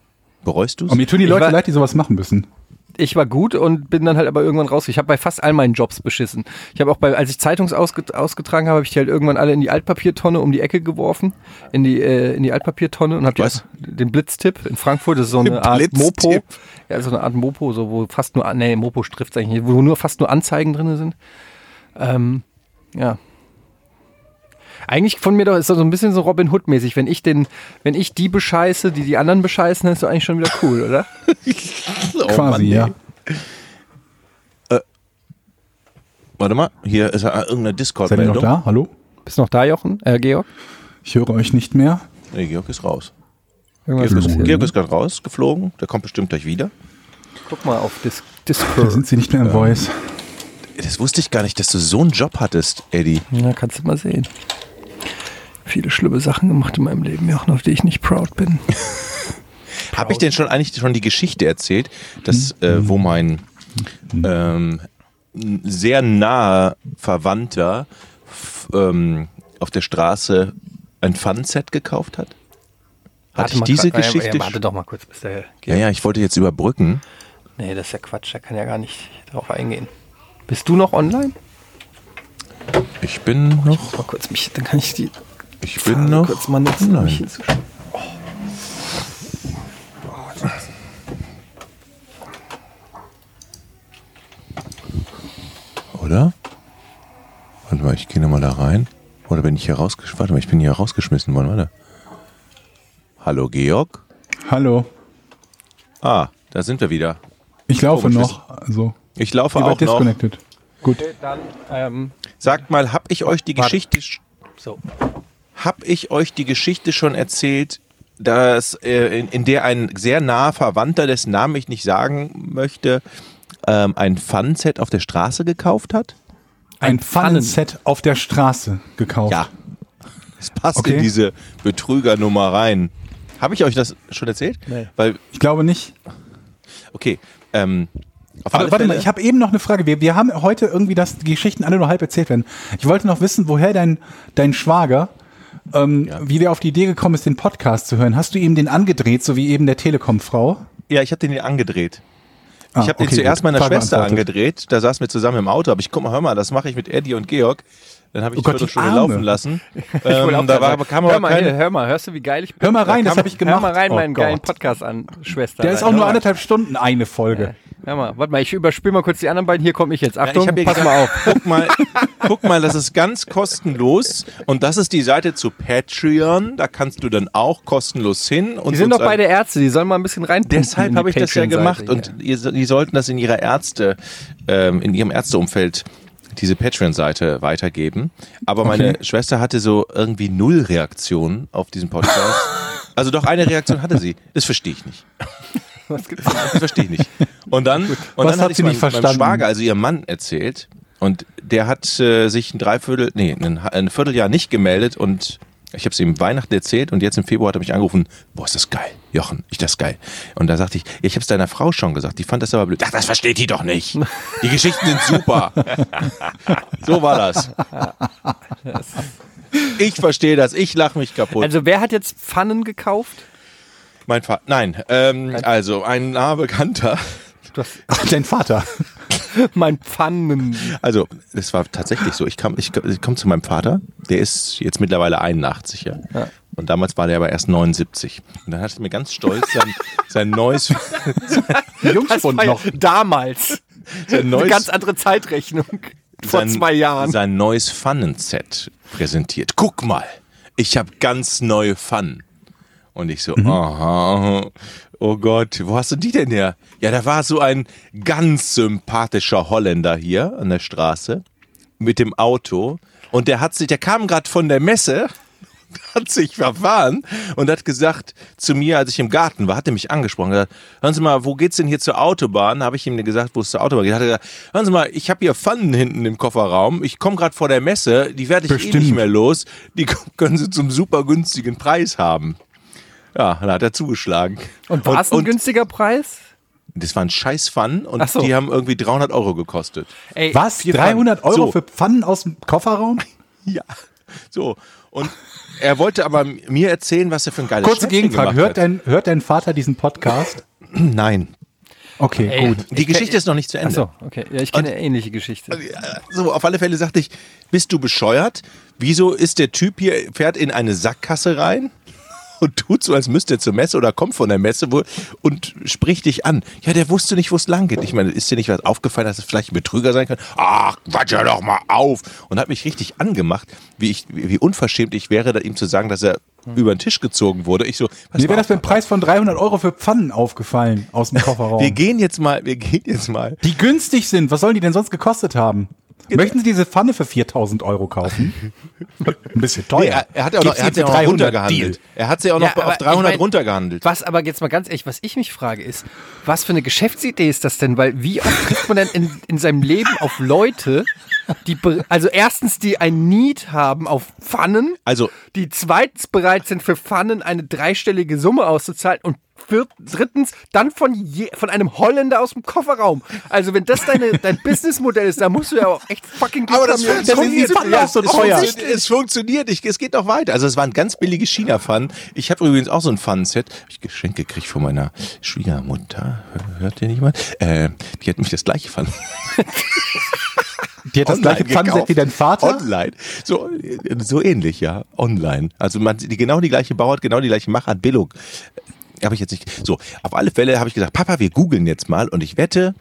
Bereust du es? Und mir tun die Leute leid, die sowas machen müssen. Ich war gut und bin dann halt aber irgendwann raus. Ich habe bei fast all meinen Jobs beschissen. Ich habe auch bei, als ich Zeitungs ausge, ausgetragen habe, habe ich die halt irgendwann alle in die Altpapiertonne um die Ecke geworfen, in die äh, in die Altpapiertonne und habe den Blitztipp in Frankfurt. Das ist so eine [LAUGHS] Art? Mopo, ja so eine Art Mopo, so wo fast nur nee Mopo trifft eigentlich, nicht, wo nur fast nur Anzeigen drin sind. Ähm, ja. Eigentlich von mir doch ist das so ein bisschen so Robin Hood mäßig. Wenn ich den, wenn ich die bescheiße, die die anderen bescheißen, dann ist doch eigentlich schon wieder cool, oder? [LAUGHS] Oh Quasi, Mann, ja. Warte mal, hier ist ja irgendeine Seid ihr noch Discord-Meldung. da? Hallo? Bist du noch da, Jochen? Äh, Georg? Ich höre euch nicht mehr. Nee, Georg ist raus. Irgendwas Georg ist, Georg ne? ist gerade rausgeflogen. Der kommt bestimmt gleich wieder. Guck mal auf Dis Da Discord. sind sie nicht mehr im Voice. Das wusste ich gar nicht, dass du so einen Job hattest, Eddie. Ja, kannst du mal sehen. Viele schlimme Sachen gemacht in meinem Leben, Jochen, auf die ich nicht proud bin. [LAUGHS] Habe ich denn schon eigentlich schon die Geschichte erzählt, dass äh, wo mein ähm, ein sehr naher Verwandter ähm, auf der Straße ein Fun-Set gekauft hat? Hatte ich diese grad- Geschichte? Ja, warte doch mal kurz, bis der ja, ja, ich wollte jetzt überbrücken. Nee, das ist ja Quatsch, da kann ja gar nicht drauf eingehen. Bist du noch online? Ich bin noch, Mal kurz mich, dann kann ich die ich bin noch kurz mal nutzen. um mich zu sch- Oder? Warte mal, ich gehe nochmal da rein. Oder bin ich hier rausgeschmissen? Warte mal, ich bin hier rausgeschmissen worden, warte. Hallo Georg? Hallo. Ah, da sind wir wieder. Ich laufe Komisch, noch. Also, Ich laufe auch wart noch. disconnected. Gut. Dann, ähm, Sagt mal, hab ich euch die Warte. Geschichte, so. Hab ich euch die Geschichte schon erzählt, dass äh, in, in der ein sehr naher Verwandter, dessen Namen ich nicht sagen möchte, ähm, ein Fun-Set auf der Straße gekauft hat? Ein Pfannen- Pfannenset auf der Straße gekauft. Ja. Es passt Okay. in diese Betrügernummer rein. Habe ich euch das schon erzählt? Nee. Weil, Ich glaube nicht. okay, ähm, auf alle Aber warte Fälle, mal, ich habe eben noch eine Frage. Wir, wir haben heute irgendwie, dass die Geschichten alle nur halb erzählt werden. Ich wollte noch wissen, woher dein, dein Schwager, ähm, Ja. wie der auf die Idee gekommen ist, den Podcast zu hören. Hast du ihm den angedreht, so wie eben der Telekom-Frau? ja, ich habe den hier angedreht. Ah, Ich habe den okay, zuerst gut. meiner Frage Schwester angedreht. Da saßen wir zusammen im Auto. Aber ich guck mal, hör mal, das mache ich mit Eddie und Georg. Dann habe ich Oh die Viertelstunde laufen lassen. [LAUGHS] Ich Ähm, da war, sagen, kam hör aber mal, hier, kein, hör mal, hörst du, wie geil ich bin? Hör mal rein, Da das habe ich gemacht. Hör mal rein, Oh meinen Gott. geilen Podcast an, Schwester. Der ist auch nur anderthalb Stunden eine Folge. Hör mal, warte mal, ich überspiele mal kurz die anderen beiden. Hier komme ich jetzt. Ja, Achtung, ich hab dir pass gesagt, mal auf. Guck mal, [LAUGHS] guck mal, das ist ganz kostenlos und das ist die Seite zu Patreon. Da kannst du dann auch kostenlos hin. Und Die sind doch beide Ärzte, die sollen mal ein bisschen rein. Deshalb habe ich das ja gemacht und ihr, die sollten das in ihrer Ärzte, ähm, in ihrem Ärzteumfeld diese Patreon-Seite weitergeben. Aber meine Schwester hatte so irgendwie null Reaktionen auf diesen Podcast. Also doch eine Reaktion hatte sie. Das verstehe ich nicht. [LAUGHS] Was gibt's? Das verstehe ich nicht. Und dann, und Was dann hat sie meinem, nicht meinem verstanden? Schwager, also ihrem Mann, erzählt. Und der hat äh, sich ein Dreiviertel, nee, ein, ein Vierteljahr nicht gemeldet und ich habe es ihm Weihnachten erzählt und jetzt im Februar hat er mich angerufen, boah, ist das geil, Jochen, ich das geil. Und da sagte ich, ich habe es deiner Frau schon gesagt, die fand das aber blöd. Ach, das versteht die doch nicht. Die Geschichten sind super. [LAUGHS] so war das. Ich verstehe das, ich lache mich kaputt. Also wer hat jetzt Pfannen gekauft? mein Vater, nein, ähm, also ein naher Bekannter, Ach, dein Vater. [LAUGHS] mein Pfannen. Also, das war tatsächlich so. Ich kam, ich, ich komme zu meinem Vater, der ist jetzt mittlerweile 81, ja. Und damals war der aber erst 79. Und dann hat er mir ganz stolz sein, sein neues, [LAUGHS] ja noch. damals. sein Eine neues, ganz andere Zeitrechnung. Vor sein, zwei Jahren. sein neues Pfannenset präsentiert. Guck mal, ich habe ganz neue Pfannen. Und ich so, Mhm. aha, oh Gott, wo hast du die denn her? Ja, da war so ein ganz sympathischer Holländer hier an der Straße mit dem Auto und der hat sich, der kam gerade von der Messe, [LAUGHS] hat sich verfahren und hat gesagt zu mir, als ich im Garten war, hat er mich angesprochen, gesagt, hören Sie mal, wo geht's denn hier zur Autobahn? Habe ich ihm gesagt, wo es zur Autobahn geht. Hat er gesagt, hören Sie mal, ich habe hier Pfannen hinten im Kofferraum, ich komme gerade vor der Messe, die werde ich eh Bestimmt. nicht mehr los, die [LAUGHS] können Sie zum super günstigen Preis haben. Ja, dann hat er zugeschlagen. Und war es ein und günstiger Preis? das waren scheiß Pfannen und so. die haben irgendwie 300 Euro gekostet. Ey, Was? Vier 300 Pfannen. Euro So. für Pfannen aus dem Kofferraum? [LAUGHS] Ja, so. Und er wollte aber mir erzählen, was er für ein geiles Kurze Schnäppchen Gegenfrage. Hört dein, hört dein Vater diesen Podcast? [CLEARS THROAT] Nein. Okay, Ey, gut. Die Geschichte ist noch nicht zu Ende. Achso, okay. Ja, ich kenne eine ähnliche Geschichte. So, auf alle Fälle sagte ich, bist du bescheuert? Wieso ist der Typ hier, fährt in eine Sackgasse rein und tut so, als müsste er zur Messe oder kommt von der Messe wo, und spricht dich an. Ja, der wusste nicht, wo es lang geht. Ich meine, ist dir nicht was aufgefallen, dass es vielleicht ein Betrüger sein kann? Ach, quatsch ja doch mal auf. Und hat mich richtig angemacht, wie, ich, wie, unverschämt ich wäre, da ihm zu sagen, dass er über den Tisch gezogen wurde. Ich so, pass Mir wäre das auf, beim Preis von 300 Euro für Pfannen aufgefallen aus dem [LAUGHS] Kofferraum. wir gehen jetzt mal, wir gehen jetzt mal. die günstig sind. Was sollen die denn sonst gekostet haben? Möchten Sie diese Pfanne für 4000 Euro kaufen? [LAUGHS] Ein bisschen teuer. Nee, er, er hat ja auch noch, er hat sie noch 300 runtergehandelt. Deal? Er hat sie auch noch Ja, auf ich 300 mein- runtergehandelt. Was aber jetzt mal ganz ehrlich, was ich mich frage, ist, was für eine Geschäftsidee ist das denn? Weil wie oft trifft man denn in, in seinem Leben auf Leute, die, also erstens, die ein Need haben auf Pfannen, Also, die zweitens bereit sind, für Pfannen eine dreistellige Summe auszuzahlen und Viert, drittens, dann von, je, von einem Holländer aus dem Kofferraum. Also wenn das deine, dein Businessmodell ist, dann musst du ja auch echt fucking Glück Aber das haben. funktioniert. Pfannen auch so es, teuer. funktioniert es funktioniert. Ich, es geht noch weiter. Also es waren ganz billige China-Pfannen. Ich habe übrigens auch so ein Pfannenset. Hab ich geschenkt gekriegt von meiner Schwiegermutter. Hört ihr nicht mal? Äh, die hat mich das gleiche Pfannen. Die hat das gleiche Pfannenset wie dein Vater. Online. So, so ähnlich, ja. Online. Also man, die, genau die gleiche Bauart, genau die gleiche Machart, Billung. Habe ich jetzt nicht. So, auf alle Fälle habe ich gesagt, Papa, wir googeln jetzt mal und ich wette,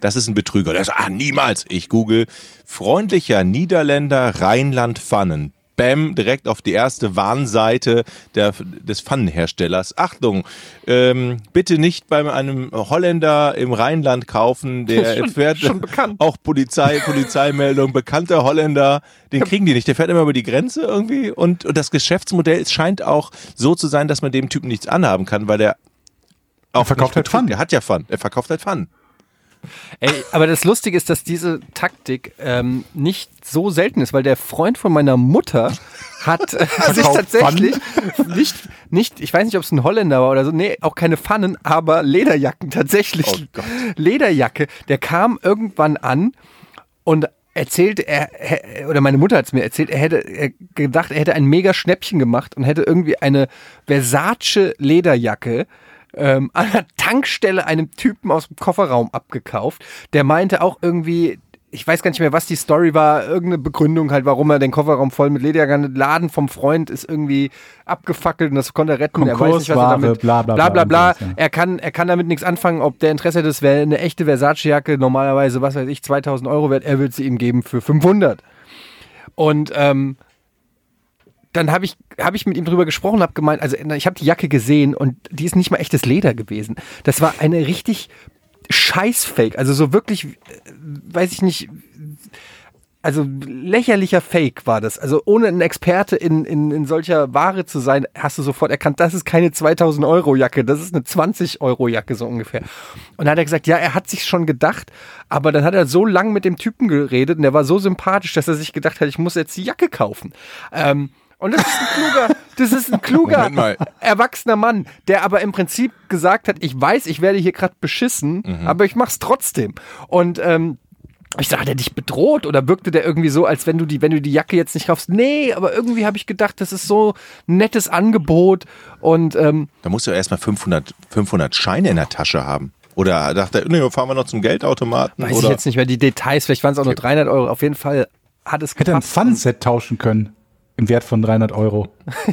das ist ein Betrüger. Der ah, niemals. Ich google freundlicher Niederländer Rheinland Pfannen. Bam, direkt auf die erste Warnseite der, des Pfannenherstellers. Achtung, ähm, bitte nicht bei einem Holländer im Rheinland kaufen, der [LAUGHS] Schon- fährt schon bekannt. auch Polizei, Polizeimeldung, bekannter Holländer, den kriegen die nicht. Der fährt immer über die Grenze irgendwie und, und das Geschäftsmodell scheint auch so zu sein, dass man dem Typen nichts anhaben kann, weil der auch verkauft nicht halt. Pfannen. Der hat ja Pfannen. Er verkauft halt Pfannen. Ey, aber das Lustige ist, dass diese Taktik ähm, nicht so selten ist, weil der Freund von meiner Mutter hat [LAUGHS] [LAUGHS] äh, sich tatsächlich nicht, nicht, ich weiß nicht, ob es ein Holländer war oder so, nee, auch keine Pfannen, aber Lederjacken tatsächlich. Oh Gott. Lederjacke, der kam irgendwann an und erzählte, er, er oder meine Mutter hat es mir erzählt, er hätte er gedacht, er hätte ein mega Schnäppchen gemacht und hätte irgendwie eine Versace Lederjacke ähm, an der Tankstelle einem Typen aus dem Kofferraum abgekauft. Der meinte auch irgendwie, ich weiß gar nicht mehr, was die Story war, irgendeine Begründung halt, warum er den Kofferraum voll mit Lederjacken, Laden vom Freund ist irgendwie abgefackelt und das konnte er retten. er weiß nicht, was er Konkursware, damit, bla, bla, bla, bla, bla, bla. Er kann, er kann damit nichts anfangen, ob der Interesse hat, das wäre eine echte Versace-Jacke, normalerweise, was weiß ich, 2000 Euro wert, er will sie ihm geben für 500. Und ähm, dann habe ich, hab ich mit ihm drüber gesprochen, habe gemeint, also ich habe die Jacke gesehen und die ist nicht mal echtes Leder gewesen. Das war eine richtig Scheiß-Fake, also so wirklich, äh, weiß ich nicht, also lächerlicher Fake war das. Also ohne ein Experte in, in, in solcher Ware zu sein, hast du sofort erkannt, das ist keine 2000 Euro Jacke, das ist eine 20 Euro Jacke so ungefähr. Und dann hat er gesagt, ja, er hat sich schon gedacht, aber dann hat er so lang mit dem Typen geredet und der war so sympathisch, dass er sich gedacht hat, ich muss jetzt die Jacke kaufen. Ähm, und das ist ein kluger, das ist ein kluger, erwachsener Mann, der aber im Prinzip gesagt hat, ich weiß, ich werde hier gerade beschissen, aber ich mach's trotzdem. Und ähm, ich dachte, hat er dich bedroht oder wirkte der irgendwie so, als wenn du die, wenn du die Jacke jetzt nicht kaufst? Nee, aber irgendwie habe ich gedacht, das ist so ein nettes Angebot und ähm, Da musst du erstmal 500, 500 Scheine in der Tasche haben. Oder dachte er, nee, fahren wir noch zum Geldautomaten? weiß oder? ich jetzt nicht mehr die Details, vielleicht waren es auch nur 300 Euro. Auf jeden Fall hat es Hätte ein gepasst. Pfannenset tauschen können. Im Wert von 300 Euro. [LAUGHS]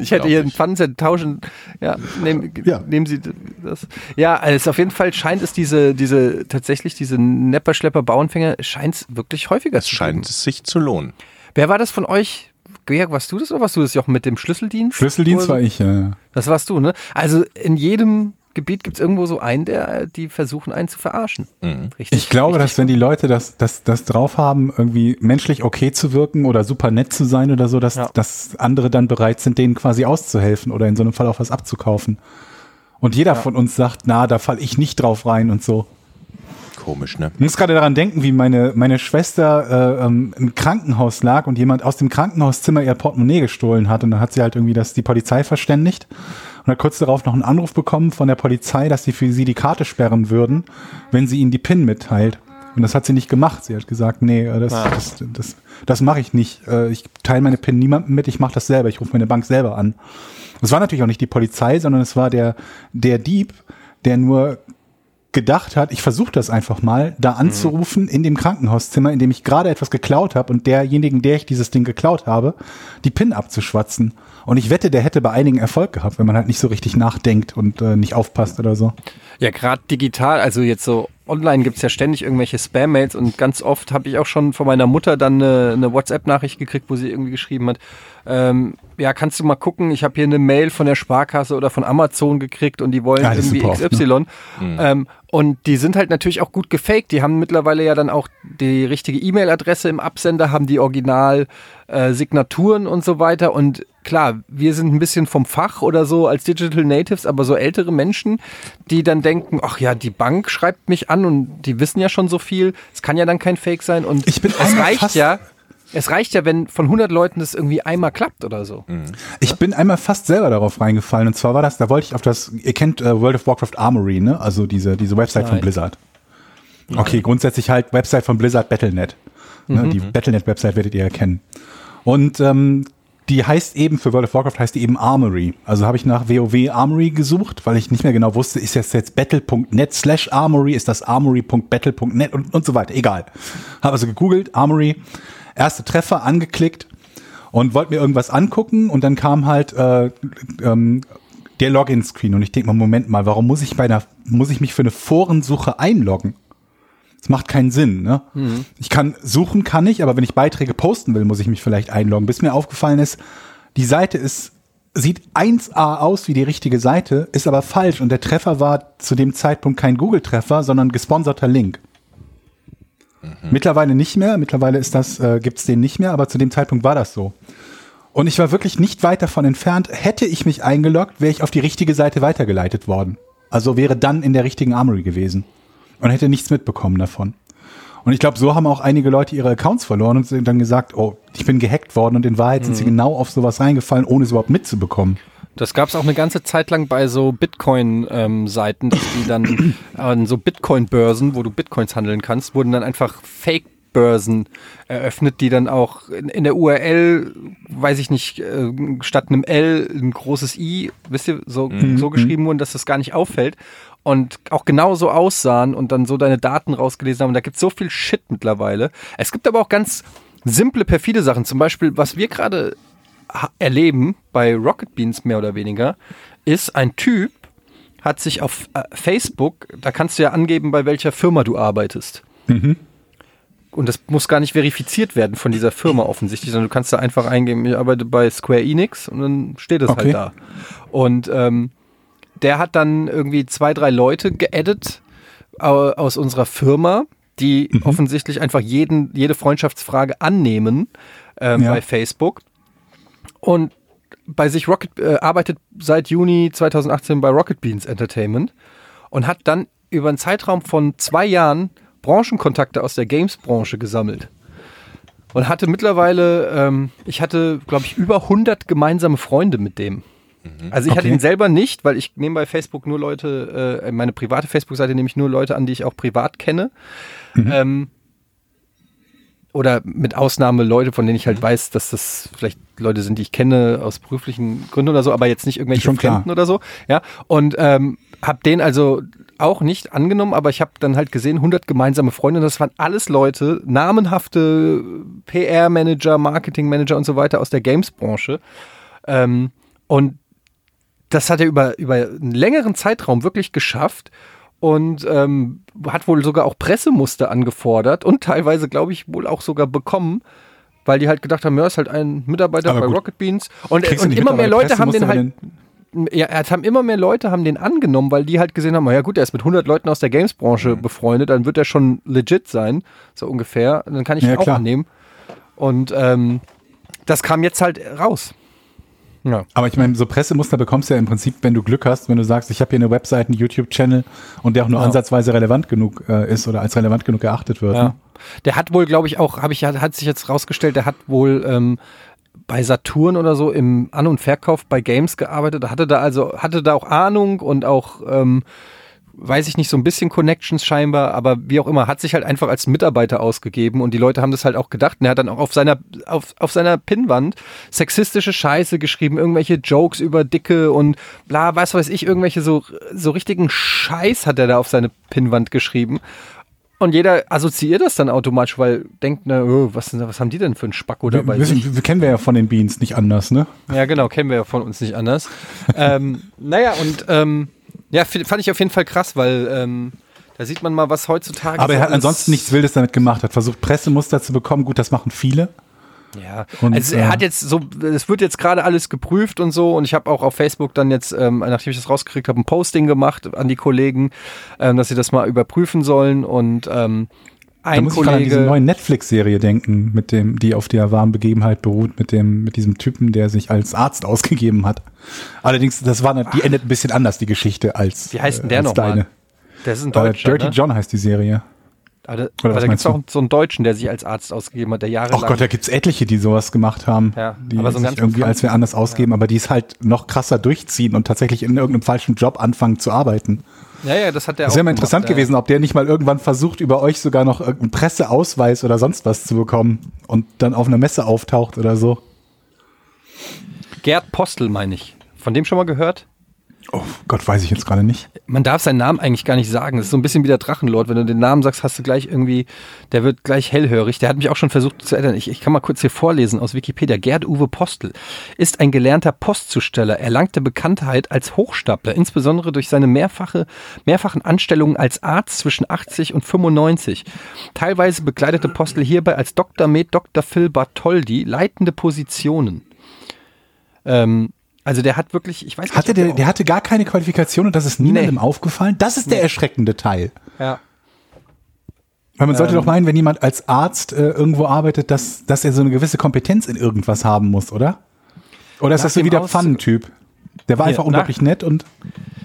Ich hätte hier ein Pfannenset tauschen. Ja, nehmen, Ja. nehmen Sie das. Ja, also auf jeden Fall scheint es diese, diese, tatsächlich diese Nepperschlepper Bauernfänger, scheint es wirklich häufiger Es zu scheint geben. es sich zu lohnen. Wer war das von euch? Georg, warst du das oder warst du das, Jochen, mit dem Schlüsseldienst? Schlüsseldienst war ich. Äh, Das warst du, ne? Also in jedem Gebiet gibt es irgendwo so einen, der die versuchen, einen zu verarschen. Richtig. ich glaube, richtig dass wenn die Leute das, das, das drauf haben, irgendwie menschlich okay zu wirken oder super nett zu sein oder so, dass, Ja. dass andere dann bereit sind, denen quasi auszuhelfen oder in so einem Fall auch was abzukaufen. Und jeder von uns sagt, na, da falle ich nicht drauf rein und so. Komisch, ne? Ich muss gerade daran denken, wie meine, meine Schwester äh, ähm, im Krankenhaus lag und jemand aus dem Krankenhauszimmer ihr Portemonnaie gestohlen hat. Und dann hat sie halt irgendwie das die Polizei verständigt und hat kurz darauf noch einen Anruf bekommen von der Polizei, dass sie für sie die Karte sperren würden, wenn sie ihnen die PIN mitteilt. Und das hat sie nicht gemacht. Sie hat gesagt, nee, äh, das, das, das, das mache ich nicht. Äh, Ich teile meine PIN niemandem mit, ich mache das selber. Ich rufe meine Bank selber an. Es war natürlich auch nicht die Polizei, sondern es war der, der Dieb, der nur gedacht hat, ich versuche das einfach mal, da anzurufen in dem Krankenhauszimmer, in dem ich gerade etwas geklaut habe und derjenigen, der ich dieses Ding geklaut habe, die PIN abzuschwatzen. Und ich wette, der hätte bei einigen Erfolg gehabt, wenn man halt nicht so richtig nachdenkt und äh, nicht aufpasst oder so. Ja, gerade digital, also jetzt so online gibt's ja ständig irgendwelche Spam-Mails und ganz oft habe ich auch schon von meiner Mutter dann eine, eine WhatsApp-Nachricht gekriegt, wo sie irgendwie geschrieben hat, ähm, ja, kannst du mal gucken, ich habe hier eine Mail von der Sparkasse oder von Amazon gekriegt und die wollen Ja, irgendwie super oft, XY. Ähm, und die sind halt natürlich auch gut gefaked. Die haben mittlerweile ja dann auch die richtige E-Mail-Adresse im Absender, haben die Original-Signaturen und so weiter. Und klar, wir sind ein bisschen vom Fach oder so als Digital Natives, aber so ältere Menschen, die dann denken, ach ja, die Bank schreibt mich an und die wissen ja schon so viel. Es kann ja dann kein Fake sein. Und Ich bin es reicht ja. Es reicht ja, wenn von 100 Leuten das irgendwie einmal klappt oder so. Ich bin einmal fast selber darauf reingefallen und zwar war das, da wollte ich auf das, ihr kennt äh, World of Warcraft Armory, ne? Also diese, diese Website von Nein. Blizzard. Okay, grundsätzlich halt Website von Blizzard Battle.net. Ne? Die Battle.net-Website werdet ihr ja kennen. Und ähm, die heißt eben, für World of Warcraft heißt die eben Armory. Also habe ich nach WoW Armory gesucht, weil ich nicht mehr genau wusste, ist das jetzt battle.net slash Armory, ist das armory.battle.net und, und so weiter. Egal. Habe also gegoogelt, Armory, erste Treffer angeklickt und wollte mir irgendwas angucken und dann kam halt äh, ähm, der Login-Screen und ich denke mal, Moment mal, warum muss ich bei einer, muss ich mich für eine Forensuche einloggen? Das macht keinen Sinn, ne? Ich kann suchen, kann ich, aber wenn ich Beiträge posten will, muss ich mich vielleicht einloggen. Bis mir aufgefallen ist, die Seite ist, sieht 1A aus wie die richtige Seite, ist aber falsch und der Treffer war zu dem Zeitpunkt kein Google-Treffer, sondern gesponserter Link. Mittlerweile nicht mehr, mittlerweile ist das, äh, gibt's den nicht mehr, aber zu dem Zeitpunkt war das so. Und ich war wirklich nicht weit davon entfernt. Hätte ich mich eingeloggt, wäre ich auf die richtige Seite weitergeleitet worden. Also wäre dann in der richtigen Armory gewesen. Und hätte nichts mitbekommen davon. Und ich glaube, so haben auch einige Leute ihre Accounts verloren und sind dann gesagt, oh, ich bin gehackt worden und in Wahrheit sind sie genau auf sowas reingefallen, ohne es überhaupt mitzubekommen. Das gab es auch eine ganze Zeit lang bei so Bitcoin-Seiten, dass die dann [CLEARS THROAT] an so Bitcoin-Börsen, wo du Bitcoins handeln kannst, wurden dann einfach Fake-Börsen eröffnet, die dann auch in, in der URL, weiß ich nicht, äh, statt einem L ein großes I, wisst ihr, so, so geschrieben wurden, dass das gar nicht auffällt. Und auch genauso aussahen und dann so deine Daten rausgelesen haben. Und da gibt es so viel Shit mittlerweile. Es gibt aber auch ganz simple, perfide Sachen. Zum Beispiel, was wir gerade erleben bei Rocket Beans mehr oder weniger, ist ein Typ, hat sich auf äh, Facebook, da kannst du ja angeben, bei welcher Firma du arbeitest. Und das muss gar nicht verifiziert werden von dieser Firma offensichtlich, sondern du kannst da einfach eingeben, ich arbeite bei Square Enix und dann steht es Okay. halt da. Und ähm, der hat dann irgendwie zwei, drei Leute geaddet au- aus unserer Firma, die offensichtlich einfach jeden, jede Freundschaftsfrage annehmen ähm, Ja. bei Facebook. Und bei sich Rocket äh, arbeitet seit Juni 2018 bei Rocket Beans Entertainment und hat dann über einen Zeitraum von zwei Jahren Branchenkontakte aus der Games-Branche gesammelt. Und hatte mittlerweile, ähm, ich hatte, glaube ich, über 100 gemeinsame Freunde mit dem. Also ich hatte Okay. ihn selber nicht, weil ich nehme bei Facebook nur Leute, äh, meine private Facebook-Seite nehme ich nur Leute an, die ich auch privat kenne. Ähm, oder mit Ausnahme Leute, von denen ich halt weiß, dass das vielleicht Leute sind, die ich kenne aus beruflichen Gründen oder so, aber jetzt nicht irgendwelche Schon klar. Fremden oder so. Ja, und ähm, habe den also auch nicht angenommen, aber ich habe dann halt gesehen, 100 gemeinsame Freunde, und das waren alles Leute, namenhafte PR-Manager, Marketing-Manager und so weiter aus der Games-Branche. Ähm, und das hat er über, über einen längeren Zeitraum wirklich geschafft und ähm, hat wohl sogar auch Pressemuster angefordert und teilweise, glaube ich, wohl auch sogar bekommen, weil die halt gedacht haben, ja, ist halt ein Mitarbeiter Aber bei gut. Rocket Beans. Und, Kriegst und immer mehr Leute haben den halt. Ja, es haben immer mehr Leute haben den angenommen, weil die halt gesehen haben, ja gut, er ist mit 100 Leuten aus der Games-Branche Mhm. befreundet, dann wird er schon legit sein, so ungefähr. Und dann kann ich Ja, ihn auch klar. annehmen. Und ähm, das kam jetzt halt raus. Ja. Aber ich meine, so Pressemuster bekommst du ja im Prinzip, wenn du Glück hast, wenn du sagst, ich habe hier eine Website, einen YouTube-Channel und der auch nur Ja. ansatzweise relevant genug äh, ist oder als relevant genug geachtet wird. Ja. Ne? Der hat wohl, glaube ich, auch, habe ich, hat sich jetzt rausgestellt, der hat wohl ähm, bei Saturn oder so im An- und Verkauf bei Games gearbeitet. Hatte da also, hatte da auch Ahnung und auch, ähm, weiß ich nicht, so ein bisschen Connections scheinbar, aber wie auch immer, hat sich halt einfach als Mitarbeiter ausgegeben und die Leute haben das halt auch gedacht. Und er hat dann auch auf seiner, auf, auf seiner Pinnwand sexistische Scheiße geschrieben, irgendwelche Jokes über Dicke und bla, was weiß ich, irgendwelche so, so richtigen Scheiß hat er da auf seine Pinnwand geschrieben. Und jeder assoziiert das dann automatisch, weil denkt, na, oh, was, was haben die denn für einen Spacko Wir, dabei? wissen, wir kennen wir ja von den Beans nicht anders, ne? Ja, genau, kennen wir ja von uns nicht anders. ähm, naja, und ähm, ja, fand ich auf jeden Fall krass, weil ähm, da sieht man mal, was heutzutage. Aber er hat ansonsten nichts Wildes damit gemacht, hat versucht, Pressemuster zu bekommen. Gut, das machen viele. Ja, Und, also er hat jetzt so, es wird jetzt gerade alles geprüft und so und ich habe auch auf Facebook dann jetzt, ähm, nachdem ich das rausgekriegt habe, ein Posting gemacht an die Kollegen, ähm, dass sie das mal überprüfen sollen und ähm, Da ein muss ich gerade an diese Kollege, neue Netflix-Serie denken, mit dem, die auf der wahren Begebenheit beruht, mit dem, mit diesem Typen, der sich als Arzt [LAUGHS] ausgegeben hat. Allerdings, das war, die endet ein bisschen anders, die Geschichte, als, Wie heißt denn äh, der als noch mal? deine. das ist ein Äh, Deutscher, Dirty ne? John heißt die Serie. Aber, da- Oder aber was da gibt es auch so einen Deutschen, der sich als Arzt ausgegeben hat, der jahrelang. Oh Gott, da gibt's etliche, die sowas gemacht haben. Ja, die aber so sich irgendwie als wer anders ausgeben, aber die es halt noch krasser durchziehen und tatsächlich in irgendeinem falschen Job anfangen zu arbeiten. ja, ja, das hat der Das auch wäre mal gemacht, interessant ja. gewesen, ob der nicht mal irgendwann versucht, über euch sogar noch irgendeinen Presseausweis oder sonst was zu bekommen und dann auf einer Messe auftaucht oder so. Gerd Postel, meine ich. Von dem schon mal gehört? Oh Gott, weiß ich jetzt gerade nicht. Man darf seinen Namen eigentlich gar nicht sagen. Das ist so ein bisschen wie der Drachenlord. Wenn du den Namen sagst, hast du gleich irgendwie, der wird gleich hellhörig. Der hat mich auch schon versucht zu erinnern. Ich, ich kann mal kurz hier vorlesen aus Wikipedia. Gerd Uwe Postel ist ein gelernter Postzusteller, erlangte Bekanntheit als Hochstapler, insbesondere durch seine mehrfache, mehrfachen Anstellungen als Arzt zwischen 80 und 95. Teilweise bekleidete Postel hierbei als Dr. Med Dr. Phil Bartholdi leitende Positionen. Ähm, also der hat wirklich, ich weiß nicht, Hatte der, der hatte gar keine Qualifikation und das ist niemandem aufgefallen? Das ist der erschreckende Teil. ja. Weil man sollte Ähm. doch meinen, wenn jemand als Arzt äh, irgendwo arbeitet, dass, dass er so eine gewisse Kompetenz in irgendwas haben muss, oder? Oder ist Nach das so wie der Pfannentyp? Der war Hier, einfach nach- unglaublich nett und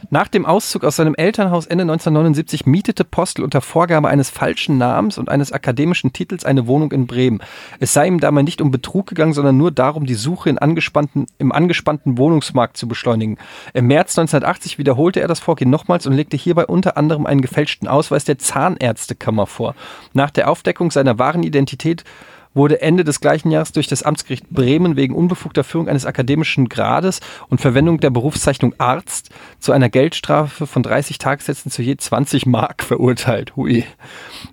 Nach dem Auszug aus seinem Elternhaus Ende 1979 mietete Postel unter Vorgabe eines falschen Namens und eines akademischen Titels eine Wohnung in Bremen. Es sei ihm dabei nicht um Betrug gegangen, sondern nur darum, die Suche in angespannten, im angespannten Wohnungsmarkt zu beschleunigen. Im März 1980 wiederholte er das Vorgehen nochmals und legte hierbei unter anderem einen gefälschten Ausweis der Zahnärztekammer vor. Nach der Aufdeckung seiner wahren Identität wurde Ende des gleichen Jahres durch das Amtsgericht Bremen wegen unbefugter Führung eines akademischen Grades und Verwendung der Berufszeichnung Arzt zu einer Geldstrafe von 30 Tagessätzen zu je 20 Mark verurteilt. Hui.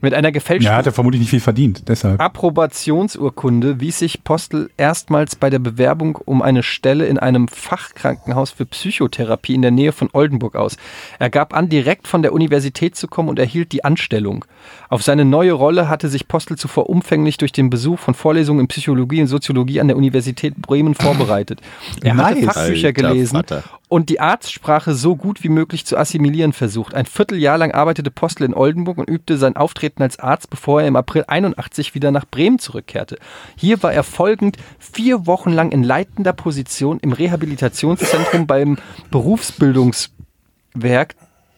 Mit einer gefälschten ja, hat er vermutlich nicht viel verdient. Deshalb. Approbationsurkunde wies sich Postel erstmals bei der Bewerbung um eine Stelle in einem Fachkrankenhaus für Psychotherapie in der Nähe von Oldenburg aus. Er gab an, direkt von der Universität zu kommen und erhielt die Anstellung. Auf seine neue Rolle hatte sich Postel zuvor umfänglich durch den Besuch von Vorlesungen in Psychologie und Soziologie an der Universität Bremen vorbereitet. Er hatte Nice. Fachbücher Alter gelesen Vater. und die Arztsprache so gut wie möglich zu assimilieren versucht. Ein Vierteljahr lang arbeitete Postel in Oldenburg und übte sein Auftreten als Arzt, bevor er im April 81 wieder nach Bremen zurückkehrte. Hier war er folgend vier Wochen lang in leitender Position im Rehabilitationszentrum beim Berufsbildungswerk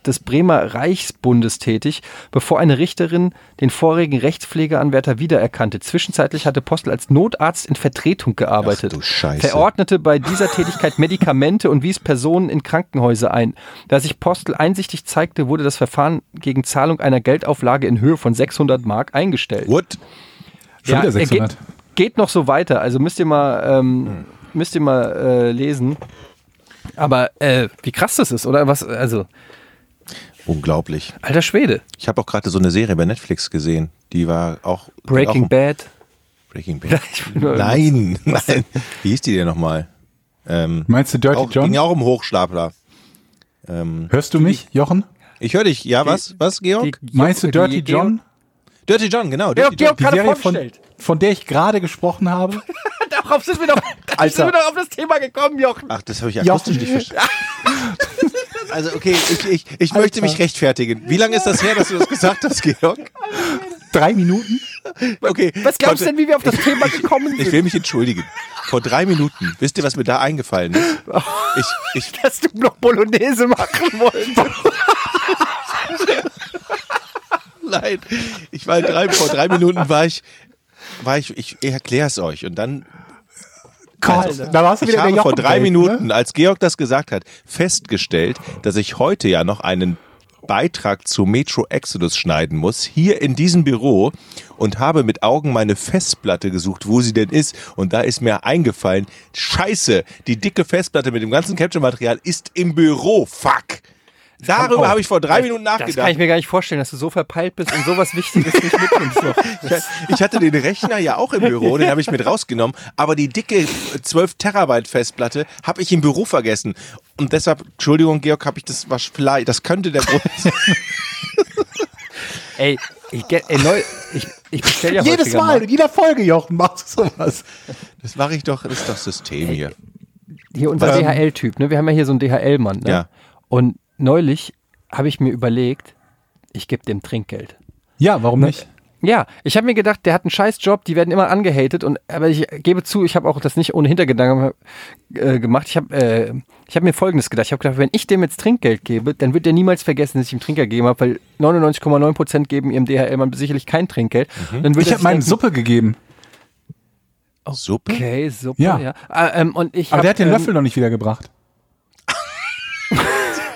des Bremer Reichsbundes tätig, bevor eine Richterin den vorigen Rechtspflegeanwärter wiedererkannte. Zwischenzeitlich hatte Postel als Notarzt in Vertretung gearbeitet. Ach du Scheiße. Verordnete bei dieser Tätigkeit Medikamente und wies Personen in Krankenhäuser ein. Da sich Postel einsichtig zeigte, wurde das Verfahren gegen Zahlung einer Geldauflage in Höhe von 600 Mark eingestellt. What? Schon wieder er 600. Geht, geht noch so weiter. Also müsst ihr mal, ähm, müsst ihr mal äh, lesen. Aber äh, wie krass das ist, oder? Was, also, Unglaublich. alter Schwede. Ich habe auch gerade so eine Serie bei Netflix gesehen. Die war auch. Breaking auch, Bad. Breaking [LAUGHS] Bad. Nein, [LAUGHS] nein. Wie hieß die denn nochmal? Ähm, Meinst du Dirty auch, John? Ging auch um Hochstapler. Ähm, Hörst du mich, Jochen? ich höre dich. Ja, was? Was, Georg? Die- Meinst du Dirty John? Dirty John, genau. Georg, Dirty John. Georg, Die gerade Serie, von, vorgestellt. von der ich gerade gesprochen habe? [LAUGHS] Darauf sind wir doch, sind wir doch auf das Thema gekommen, Jochen. Ach, das habe ich akustisch nicht verstanden. Also, okay, ich, ich, ich möchte mich rechtfertigen. Wie lange ist das her, dass du das gesagt hast, Georg? Drei Minuten? Okay. Was glaubst du denn, wie wir auf das [LAUGHS] Thema gekommen Ich sind? will mich entschuldigen. Vor drei Minuten, wisst ihr, was mir da eingefallen ist? [LAUGHS] Ich, ich, Dass du noch Bolognese machen wolltest. [LAUGHS] nein, ich war drei, vor drei Minuten war ich, war ich, ich erkläre es euch und dann Gott, da warst du Ich wieder habe der vor drei ne? Minuten, als Georg das gesagt hat, festgestellt, dass ich heute ja noch einen Beitrag zu Metro Exodus schneiden muss, hier in diesem Büro und habe mit Augen meine Festplatte gesucht, wo sie denn ist. Und da ist mir eingefallen, scheiße, die dicke Festplatte mit dem ganzen Capture-Material ist im Büro. Fuck. Darüber habe ich vor drei Minuten Das kann ich nachgedacht. mir gar nicht vorstellen, dass du so verpeilt bist und sowas Wichtiges nicht mitnimmst. [LAUGHS] Ich hatte den Rechner ja auch im Büro, den habe ich mit rausgenommen, aber die dicke 12 Terabyte Festplatte habe ich im Büro vergessen. Und deshalb, Entschuldigung, Georg, habe ich das was vielleicht, das könnte der Grund sein. [LAUGHS] Ey, ich, ey, neu, ich, ich bestell ja Jedes Mal, in jeder Folge, Jochen, machst du sowas. Das mache ich doch, das ist doch System hier. Hier unser Ähm, DHL-Typ, ne? Wir haben ja hier so einen DHL-Mann, ne? Ja. Und neulich habe ich mir überlegt, ich gebe dem Trinkgeld. Ja, warum nicht? Ja, ich habe mir gedacht, der hat einen scheiß Job, die werden immer angehatet und aber ich gebe zu, ich habe auch das nicht ohne Hintergedanken äh, gemacht. Ich habe äh, ich habe mir folgendes gedacht, ich habe gedacht, wenn ich dem jetzt Trinkgeld gebe, dann wird der niemals vergessen, dass ich ihm Trinkgeld gegeben habe, weil 99,9% geben ihrem DHL-Mann sicherlich kein Trinkgeld. Dann wird Ich habe denken, Suppe gegeben, Suppe? Okay, super, Ja. ja. Ah, ähm, und ich aber hab, der hat den ähm, Löffel noch nicht wiedergebracht.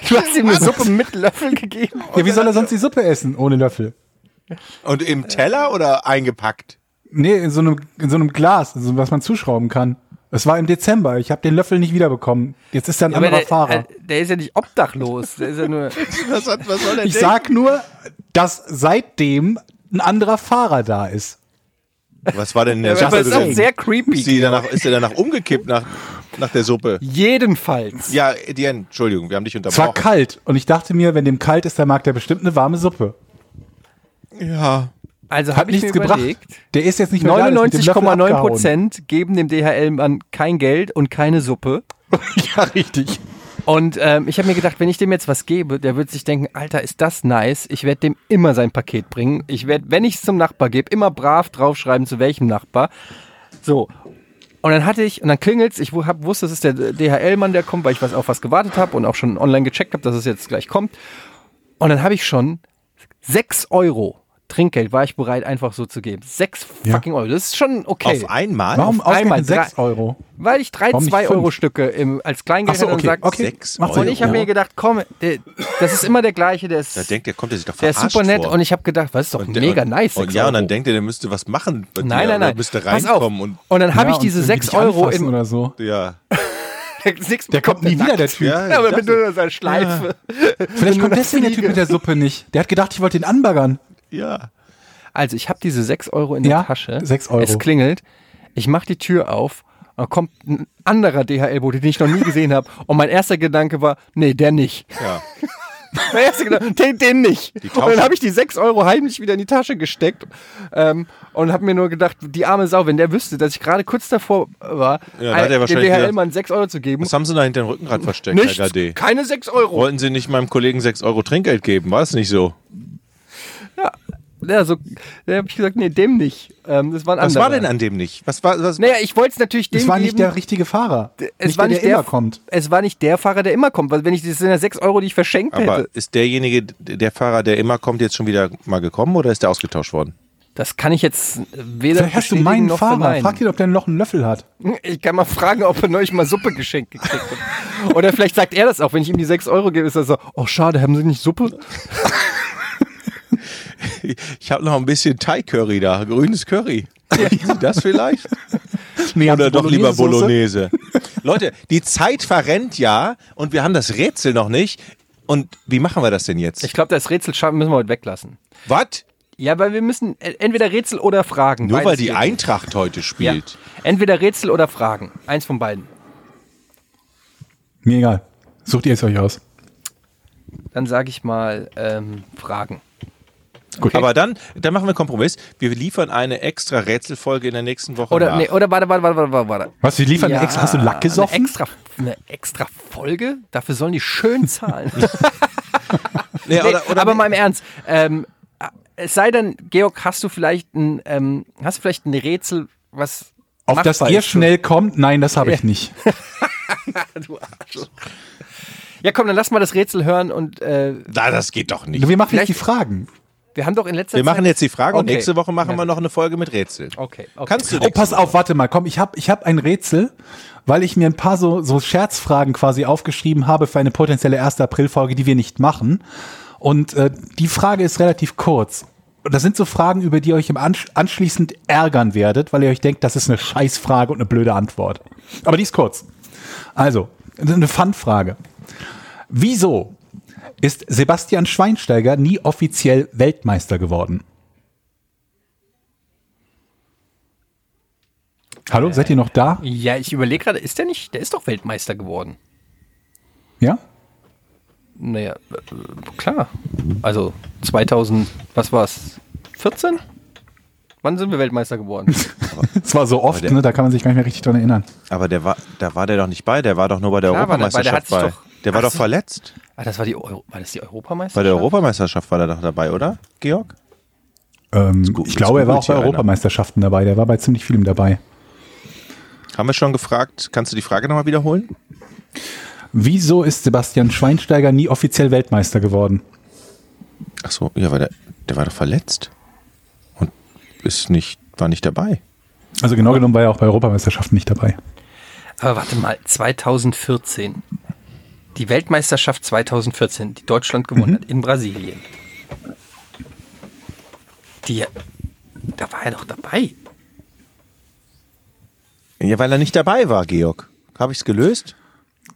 Du hast ihm eine Suppe mit Löffel gegeben? Ja, wie soll er sonst die Suppe essen ohne Löffel? Und im Teller oder eingepackt? Nee, in so einem, in so einem Glas, also was man zuschrauben kann. Es war im Dezember. Ich habe den Löffel nicht wiederbekommen. Jetzt ist er ein Aber anderer der, Fahrer. äh, der ist ja nicht obdachlos. Der ist ja nur. [LAUGHS] Was, was soll er Ich sag nur, dass seitdem ein anderer Fahrer da ist. Was war denn der Aber Suppe das ist doch sehr creepy. Ist, die danach, ist er danach umgekippt nach, nach der Suppe? Jedenfalls. Ja, Etienne, Entschuldigung, wir haben dich Es war unterbrochen. kalt und ich dachte mir, wenn dem kalt ist, dann mag der bestimmt eine warme Suppe. Ja. Also Hat habe ich nichts mir gebracht. überlegt, Der ist jetzt nicht mehr da, der ist mit dem Löffel 99,9 abgehauen. Prozent geben dem DHL-Mann kein Geld und keine Suppe. [LAUGHS] ja, richtig. Und ähm, ich habe mir gedacht, wenn ich dem jetzt was gebe, der wird sich denken, Alter, ist das nice. Ich werde dem immer sein Paket bringen. Ich werde, wenn ich es zum Nachbar gebe, immer brav draufschreiben, zu welchem Nachbar. So. Und dann hatte ich, und dann klingelt's, ich hab, wusste, es ist der DHL-Mann, der kommt, weil ich was auf was gewartet habe und auch schon online gecheckt habe, dass es jetzt gleich kommt. Und dann habe ich schon 6 Euro Trinkgeld war ich bereit, einfach so zu geben. 6 Ja. fucking Euro. Das ist schon okay. Auf einmal? Warum Auf einmal 6 Euro? Weil ich drei Warum nicht 2-Euro-Stücke im- als Kleingeld Ach so, hätte und okay, sagt, okay. Sechs Euro. und ich habe mir gedacht, komm, der, das ist immer der gleiche, der ist, Da denkt er, kommt er sich doch der ist super nett vor. und ich habe gedacht, was ist doch Und der- mega und, nice. Und 6 ja, und dann Euro. denkt er, der müsste was machen. bei dir, nein, nein, oder nein. Müsste reinkommen und Und dann habe Ja, ich diese irgendwie 6 dich Euro im oder so. ja. [LAUGHS] Der kommt nie wieder, der Typ. Ja, Ja, aber mit nur seiner Schleife. Vielleicht kommt deswegen der Typ mit der Suppe nicht. Der hat gedacht, ich wollte den anbaggern. Ja. Also ich habe diese 6 Euro in der Ja, Tasche. 6 Euro. Es klingelt. Ich mache die Tür auf. Und dann kommt ein anderer DHL-Bote, den ich noch nie gesehen habe. Und mein erster Gedanke war, nee, der nicht. ja. [LAUGHS] Mein erster Gedanke, den, den nicht. Und dann habe ich die 6 Euro heimlich wieder in die Tasche gesteckt ähm, und habe mir nur gedacht, die arme Sau, wenn der wüsste, dass ich gerade kurz davor war, Ja, da er dem DHL-Mann 6 Euro zu geben. Was haben sie da hinter dem Rückenrad versteckt, Nichts, keine 6 Euro. Wollten sie nicht meinem Kollegen 6 Euro Trinkgeld geben? War es nicht so? Ja, so, da habe ich gesagt, nee, dem nicht. Ähm, das war ein Was anderer. war denn an dem nicht? Was war, was, Naja, ich wollte es natürlich dem Das war geben. nicht der richtige Fahrer. es nicht war der, nicht der der, immer kommt. Es war nicht der Fahrer, der immer kommt, weil wenn ich das sind ja 6 Euro, die ich verschenkt aber hätte. ist derjenige, der Fahrer, der immer kommt, jetzt schon wieder mal gekommen oder ist der ausgetauscht worden? Das kann ich jetzt weder Vielleicht hast du meinen noch Fahrer. verneinen. Frag ihn, ob der noch einen Löffel hat. Ich kann mal fragen, ob er neulich mal Suppe geschenkt gekriegt hat. Oder vielleicht sagt er das auch, wenn ich ihm die 6 Euro gebe, ist er so, oh schade, haben Sie nicht Suppe? [LAUGHS] Ich habe noch ein bisschen Thai-Curry da, grünes Curry. Das vielleicht? [LAUGHS] Nee, Oder Sie doch lieber? Bolognese. Leute, die Zeit verrennt ja und wir haben das Rätsel noch nicht. Und wie machen wir das denn jetzt? Ich glaube, das Rätsel schaffen müssen wir heute weglassen. Was? Ja, weil wir müssen entweder Rätsel oder Fragen. Nur weil die geht. Eintracht heute Ja. spielt. Entweder Rätsel oder Fragen. Eins von beiden. Mir egal. Sucht ihr es euch aus. Dann sage ich mal ähm, Fragen. Gut. Aber dann, dann machen wir einen Kompromiss. Wir liefern eine extra Rätselfolge in der nächsten Woche. Oder, nach. nee, oder warte, warte, warte, warte, warte. Was, wir liefern Ja, extra? Hast du Lack gesoffen? Eine extra, eine extra Folge? Dafür sollen die schön zahlen. [LAUGHS] Nee, Nee, oder, oder aber mal im Ernst. Ähm, es sei denn, Georg, hast du vielleicht ein, ähm, hast du vielleicht ein Rätsel, was Auf das ihr schnell kommt? Nein, das habe ich nicht. [LAUGHS] Du Arschloch. Ja, komm, dann lass mal das Rätsel hören und äh, Na, das geht doch nicht. Wir machen jetzt Vielleicht- die Fragen. Wir haben doch in letzter Wir Zeit. machen jetzt die Frage und Okay. nächste Woche machen Ja. wir noch eine Folge mit Rätsel. Okay, okay. Kannst du Oh, pass auf, warte mal, komm, ich habe ich hab ein Rätsel, weil ich mir ein paar so, so Scherzfragen quasi aufgeschrieben habe für eine potenzielle 1. April-Folge, die wir nicht machen. Und äh, die Frage ist relativ kurz. Und Das sind so Fragen, über die ihr euch im Ansch anschließend ärgern werdet, weil ihr euch denkt, das ist eine Scheißfrage und eine blöde Antwort. Aber die ist kurz. Also, eine Fun-Frage. Wieso ist Sebastian Schweinsteiger nie offiziell Weltmeister geworden? Hallo, seid ihr noch da? Ja, ich überlege gerade, ist der nicht, der ist doch Weltmeister geworden. Ja? Naja, äh, klar. Also 2000, was war's? 14? Wann sind wir Weltmeister geworden? [LAUGHS] Es war so oft, der- ne, da kann man sich gar nicht mehr richtig dran erinnern. Aber der war, da war der doch nicht bei, der war doch nur bei der Klar der bei, der Europameisterschaft bei. doch- Der war Ach doch so. verletzt. ah, das war die Euro, war das die Europameisterschaft? Bei der Europameisterschaft war der doch dabei, oder, Georg? Ähm, gut- ich glaube, er war auch bei hier einer. Europameisterschaften dabei. Der war bei ziemlich vielem dabei. Haben wir schon gefragt, kannst du die Frage nochmal wiederholen? Wieso ist Sebastian Schweinsteiger nie offiziell Weltmeister geworden? Ach so, ja, weil der, der war doch verletzt. Und ist nicht, war nicht dabei. Also genau genommen war er auch bei Europameisterschaften nicht dabei. Aber warte mal, 2014. Die Weltmeisterschaft 2014, die Deutschland gewonnen hat, in Brasilien. Die, da war er doch dabei. Ja, weil er nicht dabei war, Georg. Habe ich es gelöst?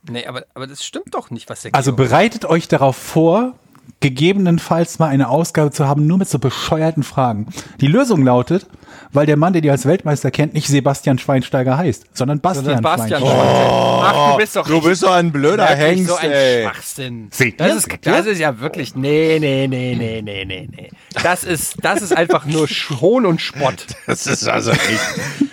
Nee, aber, aber das stimmt doch nicht, was der Also Georg- bereitet euch darauf vor, gegebenenfalls mal eine Ausgabe zu haben, nur mit so bescheuerten Fragen. Die Lösung lautet, weil der Mann, der die als Weltmeister kennt, nicht Sebastian Schweinsteiger heißt, sondern Bastian, Sondern Bastian Schweinsteiger. Schweinsteiger. Ach, du bist doch Du bist doch ein blöder Hengst, so ein ey. Schwachsinn. Seht das ihr? ist, ihr? das ist ja wirklich, nee, nee, nee, nee, nee, nee, nee. Das ist, das ist einfach nur Sch- Hohn und Spott. [LAUGHS] Das ist also echt.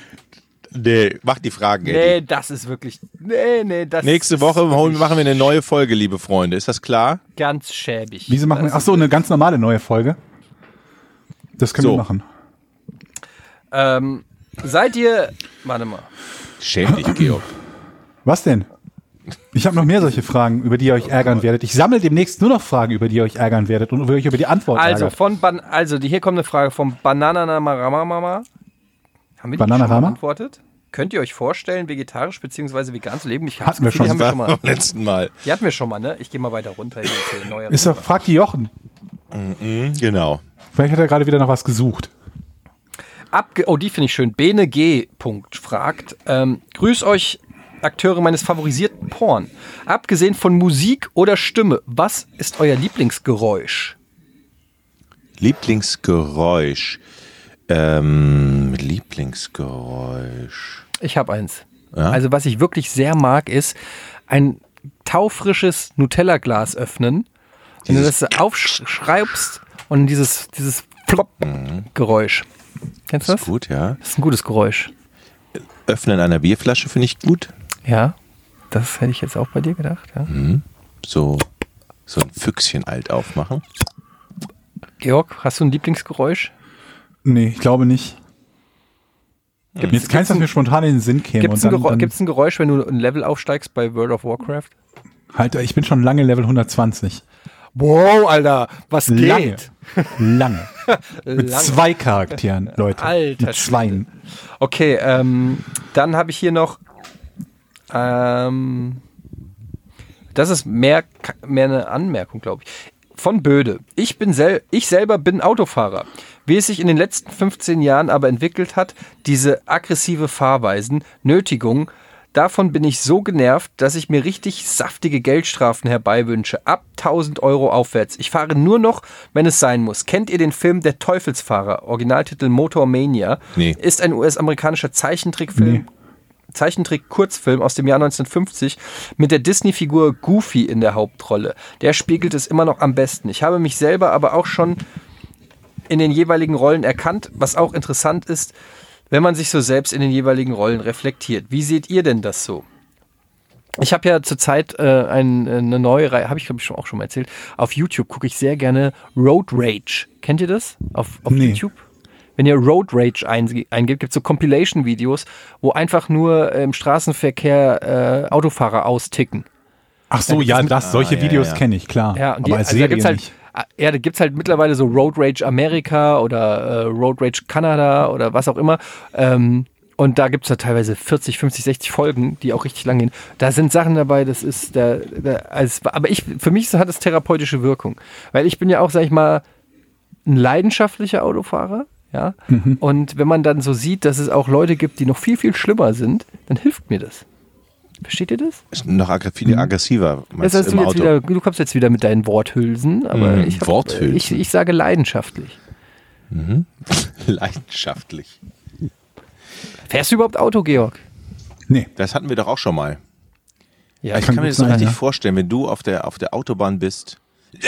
Nee, mach die Fragen, Eddie. Nee, das ist wirklich, nee, nee, das Nächste Woche machen wir eine neue Folge, liebe Freunde. Ist das klar? ganz schäbig. Wieso machen wir? Das Ach so, eine ganz normale neue Folge. Das können So. wir machen. Ähm, seid ihr, warte mal, Schäm dich, Georg. Was denn? Ich habe noch mehr solche Fragen, über die ihr euch ärgern werdet. Ich sammle demnächst nur noch Fragen, über die ihr euch ärgern werdet und über euch über die Antwort also ärgert. von Ban also die, hier kommt eine Frage vom Banananaramamama. Haben wir die Bananarama? schon beantwortet? Könnt ihr euch vorstellen, vegetarisch bzw. vegan zu leben? Ich hab's Hatten wir Gefühl, schon. Die haben wir schon mal. Beim letzten Mal. Die hatten wir schon mal, ne? Ich gehe mal weiter runter. Ist doch, fragt die Jochen. Genau. Vielleicht hat er gerade wieder noch was gesucht. Abge oh, die finde ich schön. Bene G. Punkt fragt: ähm, Grüß euch, Akteure meines favorisierten Porn. Abgesehen von Musik oder Stimme, was ist euer Lieblingsgeräusch? Lieblingsgeräusch. Ähm, Lieblingsgeräusch. Ich habe eins. Ja? Also, was ich wirklich sehr mag, ist ein taufrisches Nutella-Glas öffnen. Wenn du das aufschreibst und dieses, dieses Flop-Geräusch. Kennst du Ist das? gut, ja. Das ist ein gutes Geräusch. Öffnen einer Bierflasche finde ich gut. Ja, das hätte ich jetzt auch bei dir gedacht. Ja. So, so ein Füchschen alt aufmachen. Georg, hast du ein Lieblingsgeräusch? Nee, ich glaube nicht. Gibt Jetzt keins, was mir spontan in den Sinn käme. Gibt es ein, ein Geräusch, wenn du ein Level aufsteigst bei World of Warcraft? halt, ich bin schon lange Level 120. Wow, Alter, was Lange. Lange. [LAUGHS] Mit Lange. zwei Charakteren, Leute. Alter Mit Schweinen. Okay, ähm, dann habe ich hier noch. Ähm, das ist mehr, mehr eine Anmerkung, glaube ich. Von Böde. Ich, bin sel ich selber bin Autofahrer. Wie es sich in den letzten 15 Jahren aber entwickelt hat, diese aggressive Fahrweisen, Nötigung, davon bin ich so genervt, dass ich mir richtig saftige Geldstrafen herbeiwünsche. Ab 1000 Euro aufwärts. Ich fahre nur noch, wenn es sein muss. Kennt ihr den Film Der Teufelsfahrer? Originaltitel Motormania. Nee. Ist ein US-amerikanischer Zeichentrickfilm. Nee. Zeichentrick-Kurzfilm aus dem Jahr 1950 mit der Disney-Figur Goofy in der Hauptrolle. Der spiegelt es immer noch am besten. Ich habe mich selber aber auch schon in den jeweiligen Rollen erkannt, was auch interessant ist, wenn man sich so selbst in den jeweiligen Rollen reflektiert. Wie seht ihr denn das so? Ich habe ja zurzeit äh, ein, eine neue Reihe, habe ich glaube ich schon, auch schon mal erzählt. Auf YouTube gucke ich sehr gerne Road Rage. Kennt ihr das? Auf, auf Nee. YouTube? Wenn ihr Road Rage einge- eingebt, gibt es so Compilation-Videos, wo einfach nur äh, im Straßenverkehr äh, Autofahrer austicken. Ach so, ja, das, solche ja, Videos ja. kenne ich, klar. Ja, und die, Aber als also da Serie gibt's halt, nicht. Ja, da gibt's halt mittlerweile so Road Rage Amerika oder äh, Road Rage Kanada oder was auch immer. Ähm, und da gibt's da teilweise 40, 50, 60 Folgen, die auch richtig lang gehen. Da sind Sachen dabei, das ist der, der als, aber ich, für mich hat es therapeutische Wirkung. Weil ich bin ja auch, sag ich mal, ein leidenschaftlicher Autofahrer. Ja, Mhm. und wenn man dann so sieht, dass es auch Leute gibt, die noch viel, viel schlimmer sind, dann hilft mir das. Versteht ihr das? Ist noch viel aggressiver Das heißt, du, im jetzt Auto. wieder, du kommst jetzt wieder mit deinen Worthülsen, aber Mm, ich, hab, Worthülsen. ich, ich sage leidenschaftlich. [LAUGHS] Leidenschaftlich. Fährst du überhaupt Auto, Georg? Nee. Das hatten wir doch auch schon mal. Ja, ich kann kann mir das so sein, richtig ja. vorstellen, wenn du auf der, auf der Autobahn bist. Du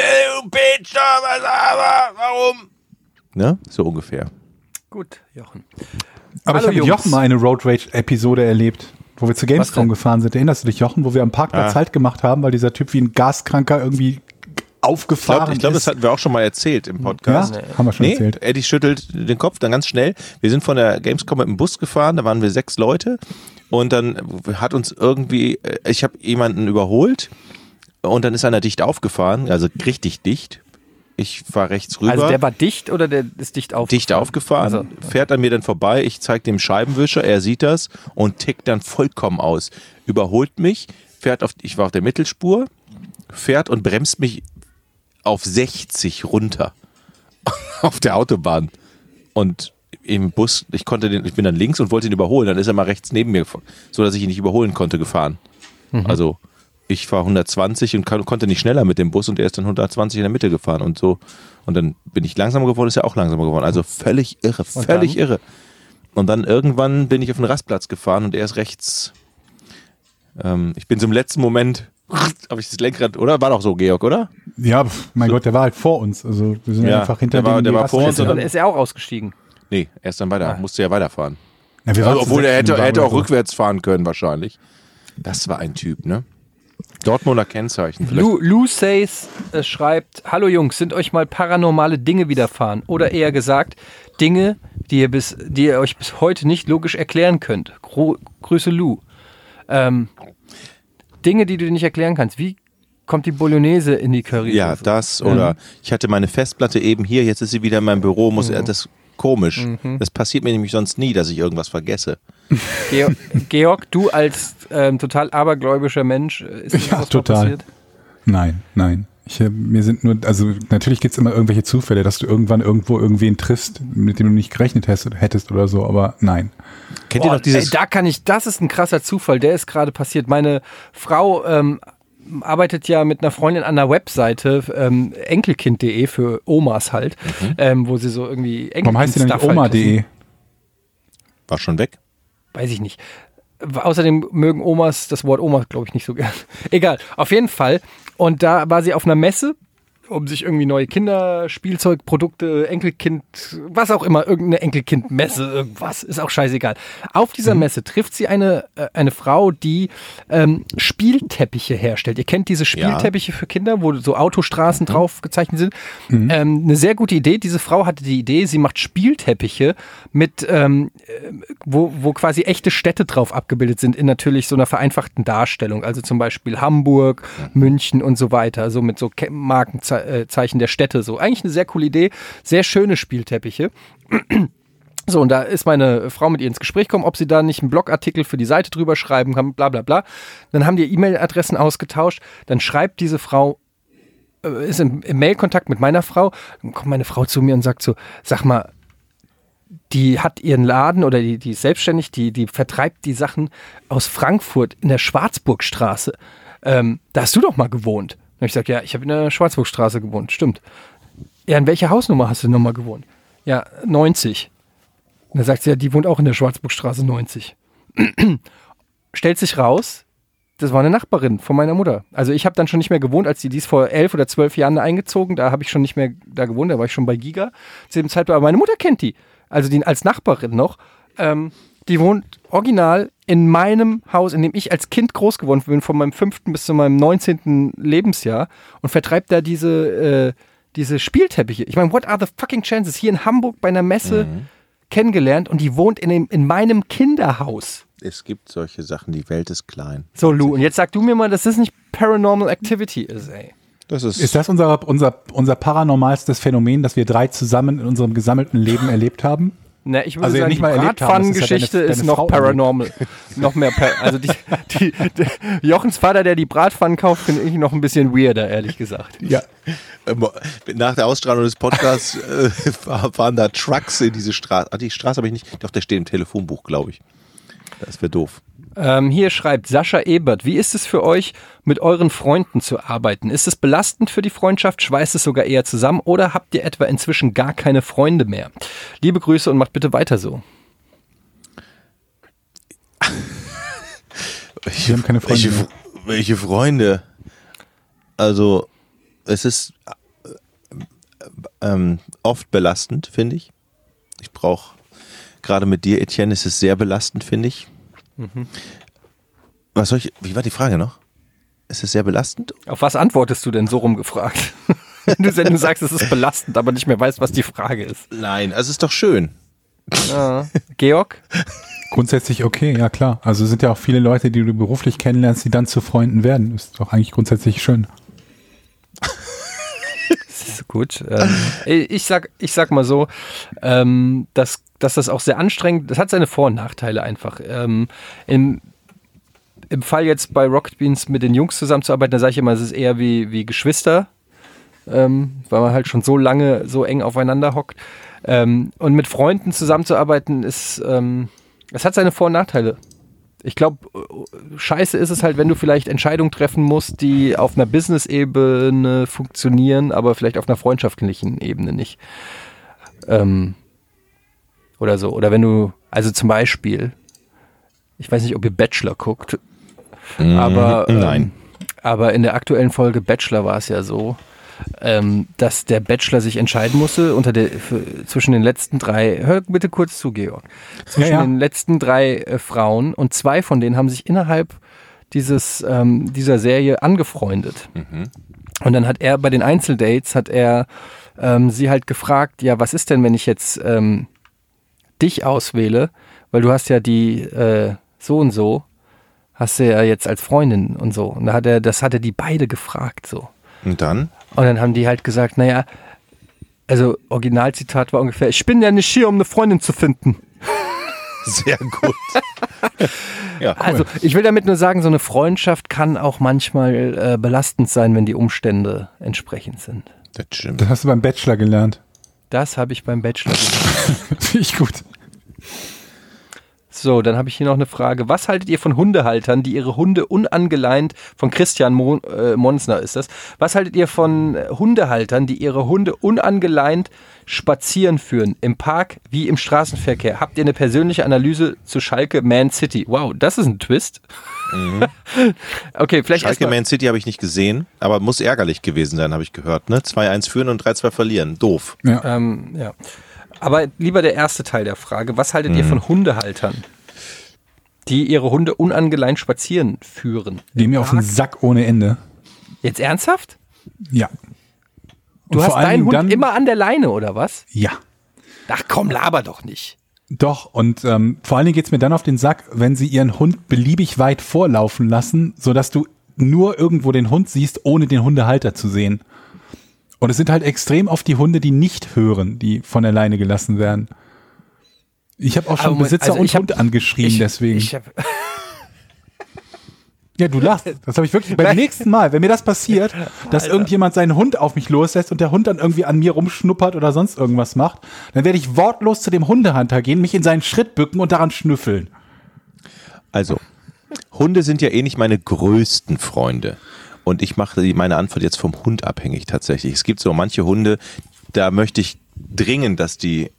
Bitch, was aber, warum? Ne? So ungefähr. Gut, Jochen. Aber ich Hallo, habe mit Jungs. Jochen mal eine Road Rage-Episode erlebt, wo wir zu Gamescom gefahren sind. Erinnerst du dich, Jochen, wo wir am Parkplatz Ah. Halt gemacht haben, weil dieser Typ wie ein Gaskranker irgendwie aufgefahren Ich glaube, das ist. hatten wir auch schon mal erzählt im ja, Podcast. haben wir schon Nee, erzählt. Eddie schüttelt den Kopf dann ganz schnell. Wir sind von der Gamescom mit dem Bus gefahren, da waren wir sechs Leute und dann hat uns irgendwie, äh, ich habe jemanden überholt und dann ist einer dicht aufgefahren, also richtig dicht. Ich fahr rechts rüber. Also der war dicht oder der ist dicht auf? dicht aufgefahren, Also- fährt an mir dann vorbei, ich zeige dem Scheibenwischer, er sieht das und tickt dann vollkommen aus. Überholt mich, fährt auf, ich war auf der Mittelspur, fährt und bremst mich auf 60 runter [LAUGHS] auf der Autobahn. Und im Bus, ich konnte den, ich bin dann links und wollte ihn überholen, dann ist er mal rechts neben mir, gefahren, so dass ich ihn nicht überholen konnte, gefahren. Also ich war 120 und kann, konnte nicht schneller mit dem Bus und er ist dann 120 in der Mitte gefahren und so. Und dann bin ich langsamer geworden, ist er auch langsamer geworden. Also völlig irre, völlig irre. Und dann irgendwann bin ich auf den Rastplatz gefahren und er ist rechts. Ähm, ich bin so im letzten Moment, [LAUGHS] habe ich das Lenkrad, oder? War doch so, Georg, oder? Ja, mein Gott, der war halt vor uns. Also wir sind Ja, einfach hinter der war- dem der war vor uns und Dann ist er auch ausgestiegen. Nee, er ist dann weiter, musste ja weiterfahren. ja, Also, obwohl er hätte, er hätte auch so. rückwärts fahren können, wahrscheinlich. Das war ein Typ, ne? Dortmunder Kennzeichen. Vielleicht. Lou, Lou Says äh, schreibt, Hallo Jungs, sind euch mal paranormale Dinge widerfahren? Oder eher gesagt, Dinge, die ihr, bis, die ihr euch bis heute nicht logisch erklären könnt. Gro Grüße Lou. Ähm, Dinge, die du dir nicht erklären kannst. Wie kommt die Bolognese in die Curry? Ja, das oder ich hatte meine Festplatte eben hier, jetzt ist sie wieder in meinem Büro, muss er das komisch. Mhm. Das passiert mir nämlich sonst nie, dass ich irgendwas vergesse. Georg, Georg, du als ähm, total abergläubischer Mensch, äh, ist dir Ja, was total. passiert? Nein, nein. Ich, äh, mir sind nur, also natürlich gibt es immer irgendwelche Zufälle, dass du irgendwann irgendwo irgendwen triffst, mit dem du nicht gerechnet hast, hättest oder so, aber nein. Kennt Boah, ihr noch dieses ey, da kann ich, das ist ein krasser Zufall, der ist gerade passiert. Meine Frau ähm, arbeitet ja mit einer Freundin an der Webseite ähm, enkelkind.de für Omas halt, ähm, wo sie so irgendwie Enkelkind Warum heißt die denn nicht halt Oma.de? war schon weg? Weiß ich nicht. Außerdem mögen Omas das Wort Oma, glaube ich, nicht so gern. [LAUGHS] Egal, auf jeden Fall. Und da war sie auf einer Messe, um sich irgendwie neue Kinderspielzeugprodukte, Enkelkind, was auch immer, irgendeine Enkelkind-Messe, irgendwas, ist auch scheißegal. Auf dieser Messe trifft sie eine, äh, eine Frau, die ähm, Spielteppiche herstellt. Ihr kennt diese Spielteppiche für Kinder, wo so Autostraßen drauf gezeichnet sind. Ähm, eine sehr gute Idee. Diese Frau hatte die Idee, sie macht Spielteppiche mit, ähm, wo, wo quasi echte Städte drauf abgebildet sind, in natürlich so einer vereinfachten Darstellung. Also zum Beispiel Hamburg, München und so weiter, so mit so Ke- Markenzeichen der Städte. So eigentlich eine sehr coole Idee, sehr schöne Spielteppiche. So, und da ist meine Frau mit ihr ins Gespräch gekommen, ob sie da nicht einen Blogartikel für die Seite drüber schreiben kann, bla bla bla. Dann haben die E-Mail-Adressen ausgetauscht. Dann schreibt diese Frau, äh, ist im, im Mail-Kontakt mit meiner Frau. Dann kommt meine Frau zu mir und sagt so, sag mal, die hat ihren Laden oder die, die ist selbstständig, die, die vertreibt die Sachen aus Frankfurt in der Schwarzburgstraße. Ähm, da hast du doch mal gewohnt. Habe ich gesagt, ja, ich habe in der Schwarzburgstraße gewohnt, stimmt. Ja, in welcher Hausnummer hast du denn nochmal gewohnt? Ja, 90. Und dann sagt sie, ja, die wohnt auch in der Schwarzburgstraße 90. [CLEARS THROAT] Stellt sich raus, das war eine Nachbarin von meiner Mutter. Also ich habe dann schon nicht mehr gewohnt, als die, die ist vor elf oder zwölf Jahren eingezogen. Da habe ich schon nicht mehr da gewohnt, da war ich schon bei Giga zu dem Zeitpunkt. Aber meine Mutter kennt die. Also die als Nachbarin noch. Ähm, die wohnt original in meinem Haus, in dem ich als Kind groß geworden bin, von meinem fünften bis zu meinem 19. Lebensjahr und vertreibt da diese, äh, diese Spielteppiche. Ich meine, what are the fucking chances? Hier in Hamburg bei einer Messe kennengelernt und die wohnt in, dem, in meinem Kinderhaus. Es gibt solche Sachen, die Welt ist klein. So, Lou, und jetzt sag du mir mal, dass das nicht Paranormal Activity ist, ey. Das ist, Ist das unser, unser, unser paranormalstes Phänomen, das wir drei zusammen in unserem gesammelten Leben erlebt haben? Na, ich würde Also ja, sagen, nicht die mal ja Bratpfannengeschichte deine- ist, noch Frau paranormal. noch mehr, par also die, [LAUGHS] die, die, Jochens Vater, der die Bratpfannen kauft, finde ich noch ein bisschen weirder, ehrlich gesagt. Ja. Ähm, Nach der Ausstrahlung des Podcasts äh, [LAUGHS] fahren da Trucks in diese Straße. Ah, die Straße habe ich nicht. Doch, der steht im Telefonbuch, glaube ich. Das wäre doof. Ähm, hier schreibt Sascha Ebert, wie ist es für euch, mit euren Freunden zu arbeiten? Ist es belastend für die Freundschaft? Schweißt es sogar eher zusammen? Oder habt ihr etwa inzwischen gar keine Freunde mehr? Liebe Grüße und macht bitte weiter so. Welche, haben keine Freunde welche, mehr. welche Freunde? Also, es ist äh, ähm, oft belastend, finde ich. Ich brauche, gerade mit dir, Etienne, ist es sehr belastend, finde ich. Mhm. Was soll ich, wie war die Frage noch? Ist es sehr belastend? Auf was antwortest du denn so rumgefragt? [LAUGHS] Wenn du, wenn du sagst, es ist belastend, aber nicht mehr weißt, was die Frage ist. Nein, also es ist doch schön. Ja. Georg? Grundsätzlich okay, ja klar. Also es sind ja auch viele Leute, die du beruflich kennenlernst, die dann zu Freunden werden. Ist doch eigentlich grundsätzlich schön. Gut. Ähm, ich, sag, ich sag mal so, ähm, dass, dass das auch sehr anstrengend, das hat seine Vor- und Nachteile einfach. Ähm, im, Im Fall jetzt bei Rocket Beans mit den Jungs zusammenzuarbeiten, da sage ich immer, es ist eher wie, wie Geschwister, ähm, weil man halt schon so lange so eng aufeinander hockt. Ähm, und mit Freunden zusammenzuarbeiten ist, ähm, es hat seine Vor- und Nachteile. Ich glaube, scheiße ist es halt, wenn du vielleicht Entscheidungen treffen musst, die auf einer Business-Ebene funktionieren, aber vielleicht auf einer freundschaftlichen Ebene nicht. Ähm, oder so. Oder wenn du, also zum Beispiel, ich weiß nicht, ob ihr Bachelor guckt, aber, ähm, nein. aber in der aktuellen Folge Bachelor war es ja so, ähm, dass der Bachelor sich entscheiden musste unter der, für, zwischen den letzten drei, hör bitte kurz zu, Georg, zwischen Ja, ja. den letzten drei äh, Frauen und zwei von denen haben sich innerhalb dieses, ähm, dieser Serie angefreundet. Und dann hat er bei den Einzeldates, hat er ähm, sie halt gefragt, ja, was ist denn, wenn ich jetzt ähm, dich auswähle, weil du hast ja die äh, so und so, hast du ja jetzt als Freundin und so. Und da hat er, das hat er die beide gefragt so. Und dann? Und dann haben die halt gesagt, naja, also Originalzitat war ungefähr, ich bin ja nicht hier, um eine Freundin zu finden. [LAUGHS] Sehr gut. ja, cool. Also ich will damit nur sagen, so eine Freundschaft kann auch manchmal äh, belastend sein, wenn die Umstände entsprechend sind. das stimmt. Das hast du beim Bachelor gelernt. Das habe ich beim Bachelor gelernt. [LAUGHS] Finde ich gut. So, dann habe ich hier noch eine Frage. Was haltet ihr von Hundehaltern, die ihre Hunde unangeleint, von Christian Mo äh, Monsner ist das, was haltet ihr von Hundehaltern, die ihre Hunde unangeleint spazieren führen, im Park wie im Straßenverkehr? Habt ihr eine persönliche Analyse zu Schalke Man City? Wow, das ist ein Twist. [LAUGHS] okay, vielleicht Schalke Man City habe ich nicht gesehen, aber muss ärgerlich gewesen sein, habe ich gehört. Ne? 2-1 führen und 3-2 verlieren. Doof. Ja. Ähm, ja. Aber lieber der erste Teil der Frage. Was haltet ihr von Hundehaltern, die ihre Hunde unangeleint spazieren führen? Geh mir auf den Sack ohne Ende. Jetzt ernsthaft? Ja. Du Und hast deinen Hund dann- immer an der Leine, oder was? Ja. Ach komm, laber doch nicht. Doch, und ähm, vor allen Dingen geht's mir dann auf den Sack, wenn sie ihren Hund beliebig weit vorlaufen lassen, sodass du nur irgendwo den Hund siehst, ohne den Hundehalter zu sehen. Und es sind halt extrem oft die Hunde, die nicht hören, die von der Leine gelassen werden. Ich habe auch schon Moment, Besitzer also und hab- Hund angeschrien, Ich- deswegen. Ich hab, [LAUGHS] ja, du lachst. Das habe ich wirklich beim nächsten Mal, wenn mir das passiert, dass irgendjemand seinen Hund auf mich loslässt und der Hund dann irgendwie an mir rumschnuppert oder sonst irgendwas macht, dann werde ich wortlos zu dem Hundehalter gehen, mich in seinen Schritt bücken und daran schnüffeln. Also, Hunde sind ja eh nicht meine größten Freunde. Und ich mache meine Antwort jetzt vom Hund abhängig tatsächlich. Es gibt so manche Hunde, da möchte ich dringend, dass die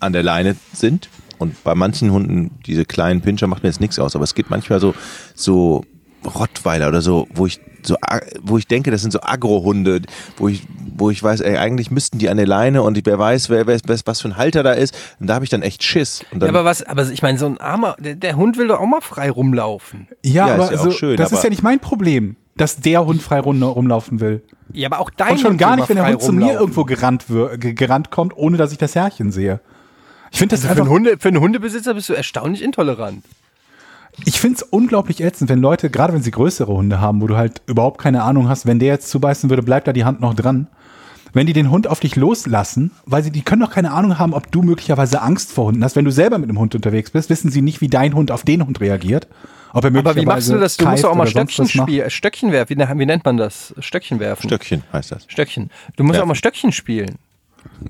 an der Leine sind. Und bei manchen Hunden, diese kleinen Pinscher, macht mir jetzt nichts aus. Aber es gibt manchmal so, so Rottweiler oder so, wo ich so, a- wo ich denke, das sind so Agro-Hunde, wo ich, wo ich weiß, ey, eigentlich müssten die an der Leine und wer weiß, wer, wer, was für ein Halter da ist. Und da habe ich dann echt Schiss. Und ja, dann, aber was, aber ich meine, so ein armer, der, der Hund will doch auch mal frei rumlaufen. Ja, Ja, aber ist ja auch so, schön, das ist ja nicht mein Problem, dass der Hund frei rum, rumlaufen will. Ja, aber auch dein Und schon Hund gar nicht, wenn der Hund zu mir irgendwo gerannt, gerannt kommt, ohne dass ich das Herrchen sehe. Ich finde das Also für, einfach, einen Hunde, für einen Hundebesitzer bist du erstaunlich intolerant. Ich finde es unglaublich ätzend, wenn Leute, gerade wenn sie größere Hunde haben, wo du halt überhaupt keine Ahnung hast, wenn der jetzt zubeißen würde, bleibt da die Hand noch dran. Wenn die den Hund auf dich loslassen, weil sie, die können doch keine Ahnung haben, ob du möglicherweise Angst vor Hunden hast. Wenn du selber mit einem Hund unterwegs bist, wissen sie nicht, wie dein Hund auf den Hund reagiert. Ob er Aber wie möglicherweise machst du das? Du musst auch mal Stöckchen spielen, Stöckchen werfen. Wie, ne- wie nennt man das? Stöckchen werfen. Stöckchen heißt das. Stöckchen. Du musst Werfen. auch mal Stöckchen spielen.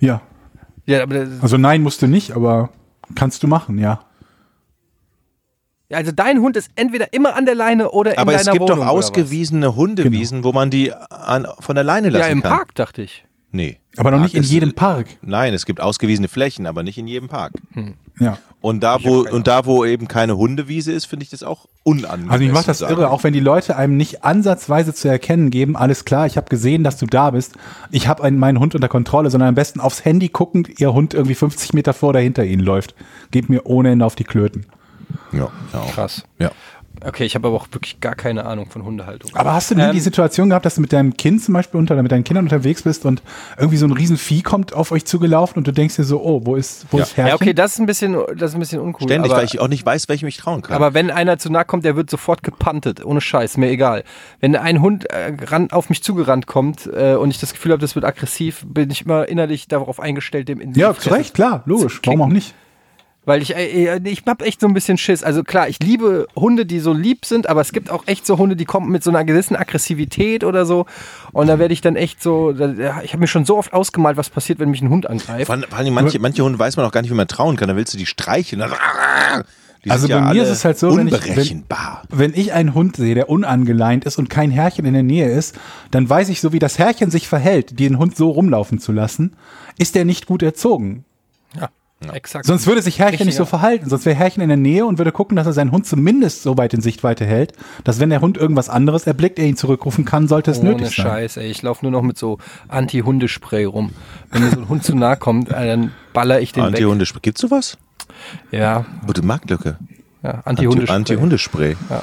Ja. Ja, Also nein, musst du nicht, aber kannst du machen, ja. Ja, also dein Hund ist entweder immer an der Leine oder in Aber deiner es gibt Wohnung. doch ausgewiesene Hundewiesen, wo man die an, von der Leine lassen Ja, im kann. Park, dachte ich. Nee. Aber noch nicht in jedem Park. Nein, es gibt ausgewiesene Flächen, aber nicht in jedem Park. Ja. Und da, wo, und da, wo eben keine Hundewiese ist, finde ich das auch unangenehm. Also ich macht das irre, auch wenn die Leute einem nicht ansatzweise zu erkennen geben, alles klar, ich habe gesehen, dass du da bist, ich habe einen- meinen Hund unter Kontrolle, sondern am besten aufs Handy guckend, ihr Hund irgendwie 50 Meter vor oder hinter ihnen läuft. Geht mir ohne Ende auf die Klöten. Ja, ja. auch. Krass. Ja. Okay, ich habe aber auch wirklich gar keine Ahnung von Hundehaltung. Aber hast du nie Ähm, die Situation gehabt, dass du mit deinem Kind zum Beispiel unter, oder mit deinen Kindern unterwegs bist und irgendwie so ein riesen Vieh kommt auf euch zugelaufen und du denkst dir so, oh, wo ist, wo Ja. ist Herrchen? Ja, okay, das ist ein bisschen, das ist ein bisschen uncool. Ständig, aber, weil ich auch nicht weiß, welchem ich trauen kann. aber wenn einer zu nahe kommt, der wird sofort gepantet. Ohne Scheiß, mir egal. Wenn ein Hund äh, ran, auf mich zugerannt kommt äh, und ich das Gefühl habe, das wird aggressiv, bin ich immer innerlich darauf eingestellt, dem in die ja, zu Recht, klar, logisch. Warum auch nicht? Weil ich, äh, äh, ich hab echt so ein bisschen Schiss. Also klar, ich liebe Hunde, die so lieb sind, aber es gibt auch echt so Hunde, die kommen mit so einer gewissen Aggressivität oder so. Und da werde ich dann echt so, ich habe mir schon so oft ausgemalt, was passiert, wenn mich ein Hund angreift. Vor allem, vor allem manche, manche Hunde weiß man auch gar nicht, wie man trauen kann. Da willst du die streicheln. Die Also bei mir alle ist es halt so, wenn ich- wenn- unberechenbar. Wenn ich einen Hund sehe, der unangeleint ist und kein Herrchen in der Nähe ist, dann weiß ich, so wie das Herrchen sich verhält, den Hund so rumlaufen zu lassen, ist der nicht gut erzogen. ja, exakt. Sonst würde sich Herrchen nicht so verhalten. Sonst wäre Herrchen in der Nähe und würde gucken, dass er seinen Hund zumindest so weit in Sichtweite hält, dass wenn der Hund irgendwas anderes erblickt, er ihn zurückrufen kann, sollte es Ohne nötig sein. Scheiß, ey. Ich laufe nur noch mit so Anti-Hundespray rum. Wenn mir so ein Hund zu nahe kommt, äh, dann baller ich den weg. Anti-Hunde. Gibt's sowas? Ja, Gute Marktlücke. ja Anti-Hundespray. Anti-Hundespray. Ja.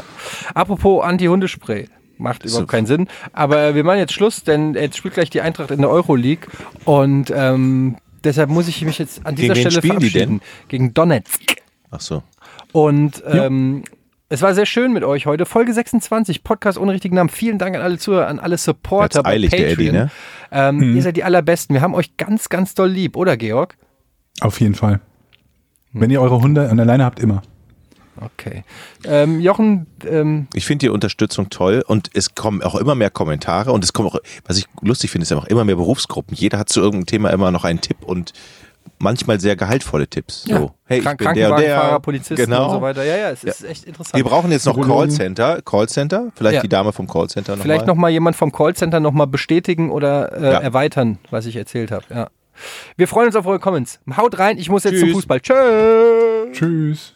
Apropos Anti-Hundespray. Macht überhaupt keinen Sinn. Aber wir machen jetzt Schluss, denn jetzt spielt gleich die Eintracht in der Euroleague. Und ähm, deshalb muss ich mich jetzt an dieser Gegen Stelle verabschieden. Gegen Donetsk. Ach so. Und ähm, es war sehr schön mit euch heute. Folge 26, Podcast ohne richtigen Namen. Vielen Dank an alle Zuhörer, an alle Supporter Jetzt eilig, der Eddie, ne? Ähm, Ihr seid die allerbesten. Wir haben euch ganz, ganz doll lieb, oder Georg? Auf jeden Fall. Wenn ihr eure Hunde an der Leine habt, immer. Okay. Ähm, Jochen, ähm, Ich finde die Unterstützung toll und es kommen auch immer mehr Kommentare und es kommen auch, was ich lustig finde, ist ja auch immer mehr Berufsgruppen. Jeder hat zu irgendeinem Thema immer noch einen Tipp und manchmal sehr gehaltvolle Tipps. So, ja, hey, ich Krank bin der und Krankenwagenfahrer, der. Polizisten genau. und so weiter. Ja, ja, es ist echt interessant. Wir brauchen jetzt noch. Callcenter. Callcenter, vielleicht Ja. die Dame vom Callcenter noch Vielleicht mal. noch mal jemand vom Callcenter noch mal bestätigen oder äh, Ja. erweitern, was ich erzählt habe. Ja. Wir freuen uns auf eure Comments. Haut rein, ich muss jetzt zum Tschüss. Fußball. Tschö. Tschüss.